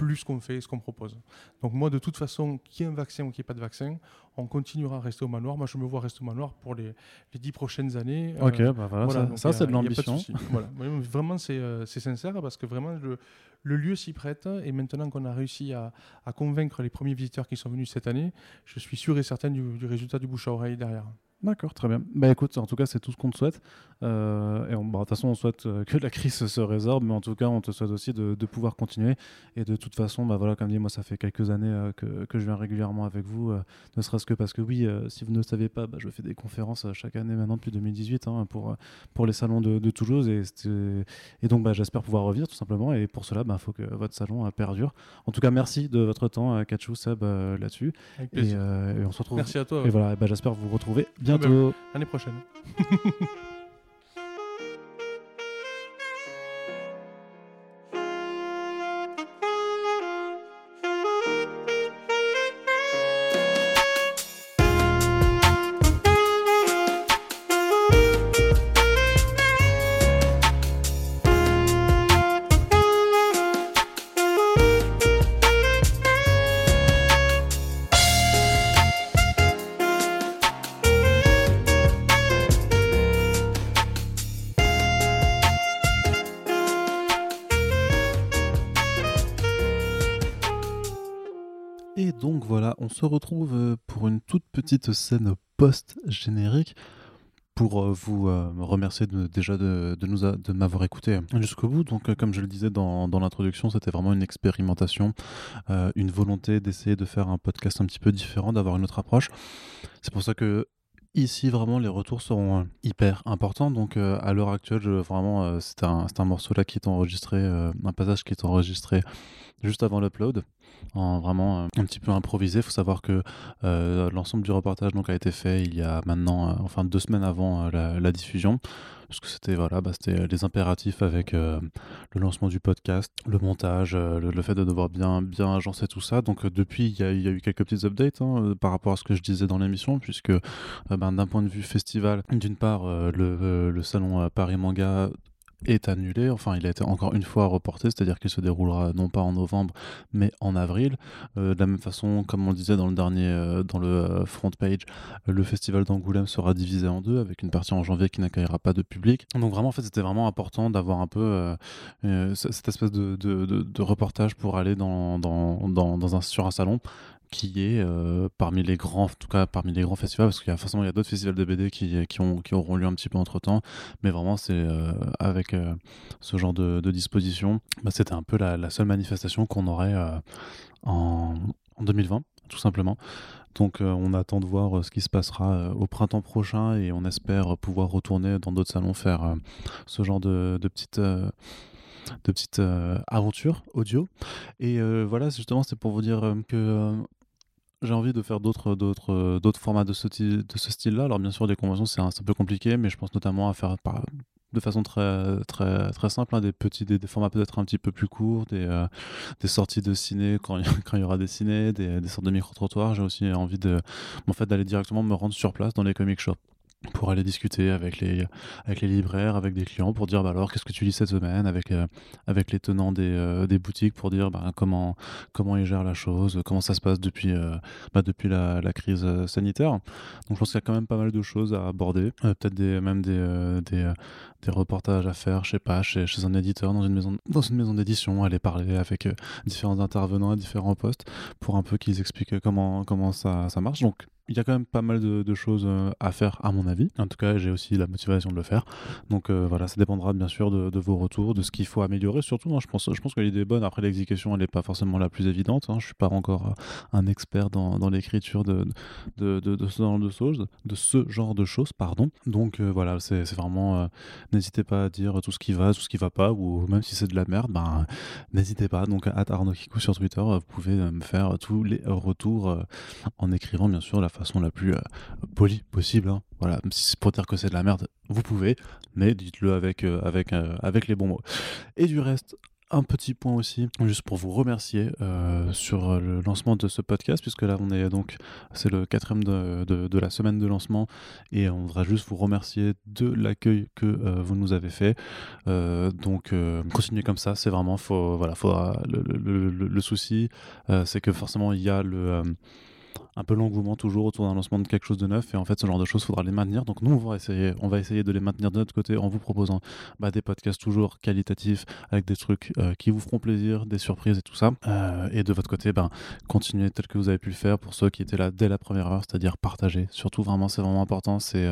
plus ce qu'on fait, ce qu'on propose. Donc moi, de toute façon, qu'il y ait un vaccin ou qu'il n'y ait pas de vaccin, on continuera à rester au manoir. Moi, je me vois rester au manoir pour les, dix prochaines années. Euh, ok, bah voilà, ça, c'est de l'ambition. voilà. Vraiment, euh, c'est sincère parce que vraiment, le, le lieu s'y prête. Et maintenant qu'on a réussi à, à, convaincre les premiers visiteurs qui sont venus cette année, je suis sûr et certain du, du résultat du bouche à oreille derrière. D'accord, très bien. Bah écoute, en tout cas, c'est tout ce qu'on te souhaite. Euh, et bah, de toute façon, on souhaite euh, que la crise se résorbe, mais en tout cas, on te souhaite aussi de, pouvoir continuer. Et de toute façon, bah voilà, comme dit, moi, ça fait quelques années euh, que, que, je viens régulièrement avec vous, ne serait-ce que parce que oui, si vous ne le savez pas, bah, je fais des conférences chaque année maintenant depuis 2018 hein, pour, pour les salons de, de Toulouse. Et, et donc, bah, j'espère pouvoir revenir tout simplement. Et pour cela, il bah, faut que votre salon perdure. En tout cas, merci de votre temps, Kachou, Seb, là-dessus. Et, et, on se retrouve. Merci à toi. Et voilà, j'espère vous retrouver bien bientôt. L'année prochaine. retrouve euh, pour une toute petite scène post-générique pour euh, vous euh, remercier déjà de, nous de m'avoir écouté jusqu'au bout. Donc, comme je le disais dans, l'introduction, c'était vraiment une expérimentation, une volonté d'essayer de faire un podcast un petit peu différent, d'avoir une autre approche. C'est pour ça que Ici, vraiment, les retours seront hyper importants. Donc, à l'heure actuelle, vraiment, c'est un, un, morceau là qui est enregistré, un passage qui est enregistré juste avant l'upload en vraiment euh, un petit peu improvisé. Il faut savoir que euh, l'ensemble du reportage donc, a été fait il y a maintenant, euh, enfin deux semaines avant la, diffusion parce que c'était voilà, bah, les impératifs avec le lancement du podcast, le montage, le, fait de devoir bien bien agencer tout ça. Donc depuis, il y, a, eu quelques petites updates hein, par rapport à ce que je disais dans l'émission, puisque ben, d'un point de vue festival, d'une part, le, le, salon Paris Manga est annulé. Enfin, il a été encore une fois reporté, c'est-à-dire qu'il se déroulera non pas en novembre, mais en avril. Euh, de la même façon, comme on le disait dans le dernier, euh, dans le euh, front page, le festival d'Angoulême sera divisé en deux, avec une partie en janvier qui n'accueillera pas de public. Donc vraiment, en fait, c'était vraiment important d'avoir un peu cette espèce de, de, reportage pour aller dans, dans, dans un, sur un salon qui est euh, parmi les grands, en tout cas parmi les grands festivals, parce qu'il y a forcément il y d'autres festivals de BD qui, qui, ont, qui auront lieu un petit peu entre temps, mais vraiment c'est euh, avec euh, ce genre de, disposition, bah, c'était un peu la, seule manifestation qu'on aurait en, en, 2020 tout simplement. Donc on attend de voir ce qui se passera au printemps prochain et on espère pouvoir retourner dans d'autres salons faire ce genre de, de petites de petites aventures audio. Et voilà, justement, c'est pour vous dire que j'ai envie de faire d'autres d'autres d'autres formats de ce, style-là. Alors bien sûr, des conventions, c'est un, peu compliqué, mais je pense notamment à faire de façon très très très simple hein, des petits des, formats peut-être un petit peu plus courts, des, euh, sorties de ciné quand il, y aura des ciné, des, des sortes de micro trottoirs. J'ai aussi envie en fait d'aller directement me rendre sur place dans les comic shops pour aller discuter avec les, avec les libraires, avec des clients, pour dire bah alors qu'est-ce que tu lis cette semaine, avec, euh, avec les tenants des, euh, des boutiques, pour dire bah, comment, comment ils gèrent la chose, comment ça se passe depuis, euh, bah, depuis la, la, crise sanitaire. Donc je pense qu'il y a quand même pas mal de choses à aborder, peut-être des, même des, des, des, reportages à faire, je sais pas, chez, un éditeur, dans une maison, dans une maison d'édition, aller parler avec différents intervenants à différents postes, pour un peu qu'ils expliquent comment, comment ça, ça marche. Donc il y a quand même pas mal de, choses euh, à faire, à mon avis. En tout cas, j'ai aussi la motivation de le faire. Donc euh, voilà, ça dépendra bien sûr de, vos retours, de ce qu'il faut améliorer. Surtout, hein, je, pense, je pense que l'idée est bonne. Après, l'exécution, elle n'est pas forcément la plus évidente. Hein. Je ne suis pas encore euh, un expert dans, l'écriture de, de, de, ce genre de choses, de ce genre de choses, pardon. Donc voilà, c'est vraiment. N'hésitez pas à dire tout ce qui va, tout ce qui va pas, ou même si c'est de la merde, ben, n'hésitez pas. Donc, à Arnaud Kikou sur Twitter, vous pouvez me faire tous les retours en écrivant, bien sûr, la façon la plus euh, polie possible. Hein. Voilà, si c'est pour dire que c'est de la merde, vous pouvez, mais dites-le euh, euh, avec les bons mots. Et du reste, un petit point aussi, juste pour vous remercier sur le lancement de ce podcast, puisque là on est donc, c'est le quatrième de, de, la semaine de lancement, et on voudra juste vous remercier de l'accueil que vous nous avez fait. donc continuez comme ça, c'est vraiment, faut, voilà, faudra, le, le souci, c'est que forcément il y a le un peu l'engouement toujours autour d'un lancement de quelque chose de neuf. Et en fait, ce genre de choses, faudra les maintenir. Donc nous, on va essayer, on va essayer de les maintenir de notre côté en vous proposant bah, des podcasts toujours qualitatifs avec des trucs euh, qui vous feront plaisir, des surprises et tout ça. Euh, et de votre côté, ben, continuez tel que vous avez pu le faire pour ceux qui étaient là dès la première heure, c'est-à-dire partager. Surtout, vraiment, c'est vraiment important. C'est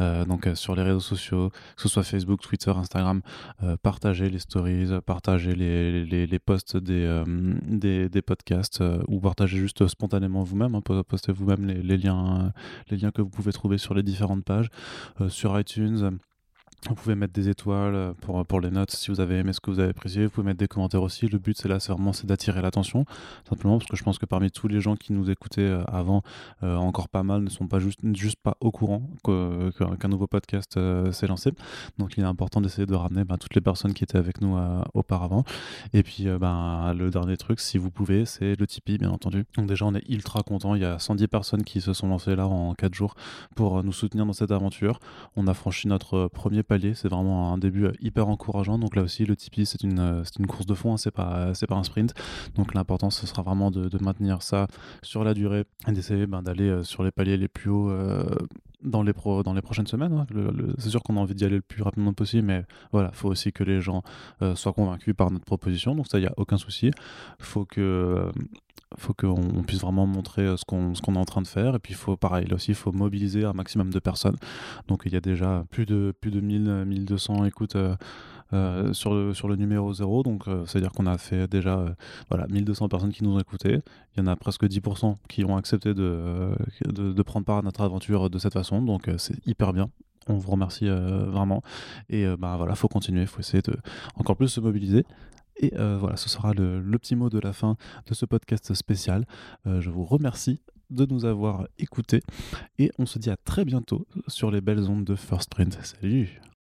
euh, donc sur les réseaux sociaux, que ce soit Facebook, Twitter, Instagram, partager les stories, partager les, les, les posts des, des, des, podcasts ou partager juste spontanément vous-même. Hein, postez vous-même les, liens, les liens que vous pouvez trouver sur les différentes pages, euh, sur iTunes, vous pouvez mettre des étoiles euh, pour, pour les notes si vous avez aimé ce que vous avez apprécié. Vous pouvez mettre des commentaires aussi. Le but, c'est là, c'est vraiment d'attirer l'attention. Simplement parce que je pense que parmi tous les gens qui nous écoutaient euh, avant, euh, encore pas mal ne sont pas juste, juste pas au courant qu'un nouveau podcast s'est lancé. Donc, il est important d'essayer de ramener ben, toutes les personnes qui étaient avec nous auparavant. Et puis, ben, le dernier truc, si vous pouvez, c'est le Tipeee, bien entendu. Donc, déjà, on est ultra content. Il y a 110 personnes qui se sont lancées là en 4 jours pour nous soutenir dans cette aventure. On a franchi notre premier c'est vraiment un début euh, hyper encourageant. Donc là aussi, le Tipeee, c'est une, euh, course de fond, hein, c'est pas, un sprint. Donc l'important, ce sera vraiment de, maintenir ça sur la durée et d'essayer ben, d'aller euh, sur les paliers les plus hauts. dans les, prochaines semaines. Hein. c'est sûr qu'on a envie d'y aller le plus rapidement possible, mais voilà, il faut aussi que les gens soient convaincus par notre proposition. Donc ça, il n'y a aucun souci. Il faut que faut qu'on puisse vraiment montrer euh, ce qu'on est en train de faire. Et puis, il faut, pareil, là aussi, il faut mobiliser un maximum de personnes. Donc, il y a déjà plus de, plus de 1000, 1200 écoutes euh, euh, sur, le, sur le numéro 0. Donc, c'est-à-dire qu'on a fait déjà voilà, 1200 personnes qui nous ont écoutés. Il y en a presque 10% qui ont accepté de, de, prendre part à notre aventure de cette façon. Donc, c'est hyper bien on vous remercie vraiment et bah voilà faut continuer faut essayer de encore plus se mobiliser et euh, voilà, ce sera le, petit mot de la fin de ce podcast spécial. Euh, je vous remercie de nous avoir écoutés et on se dit à très bientôt sur les belles ondes de First Print. Salut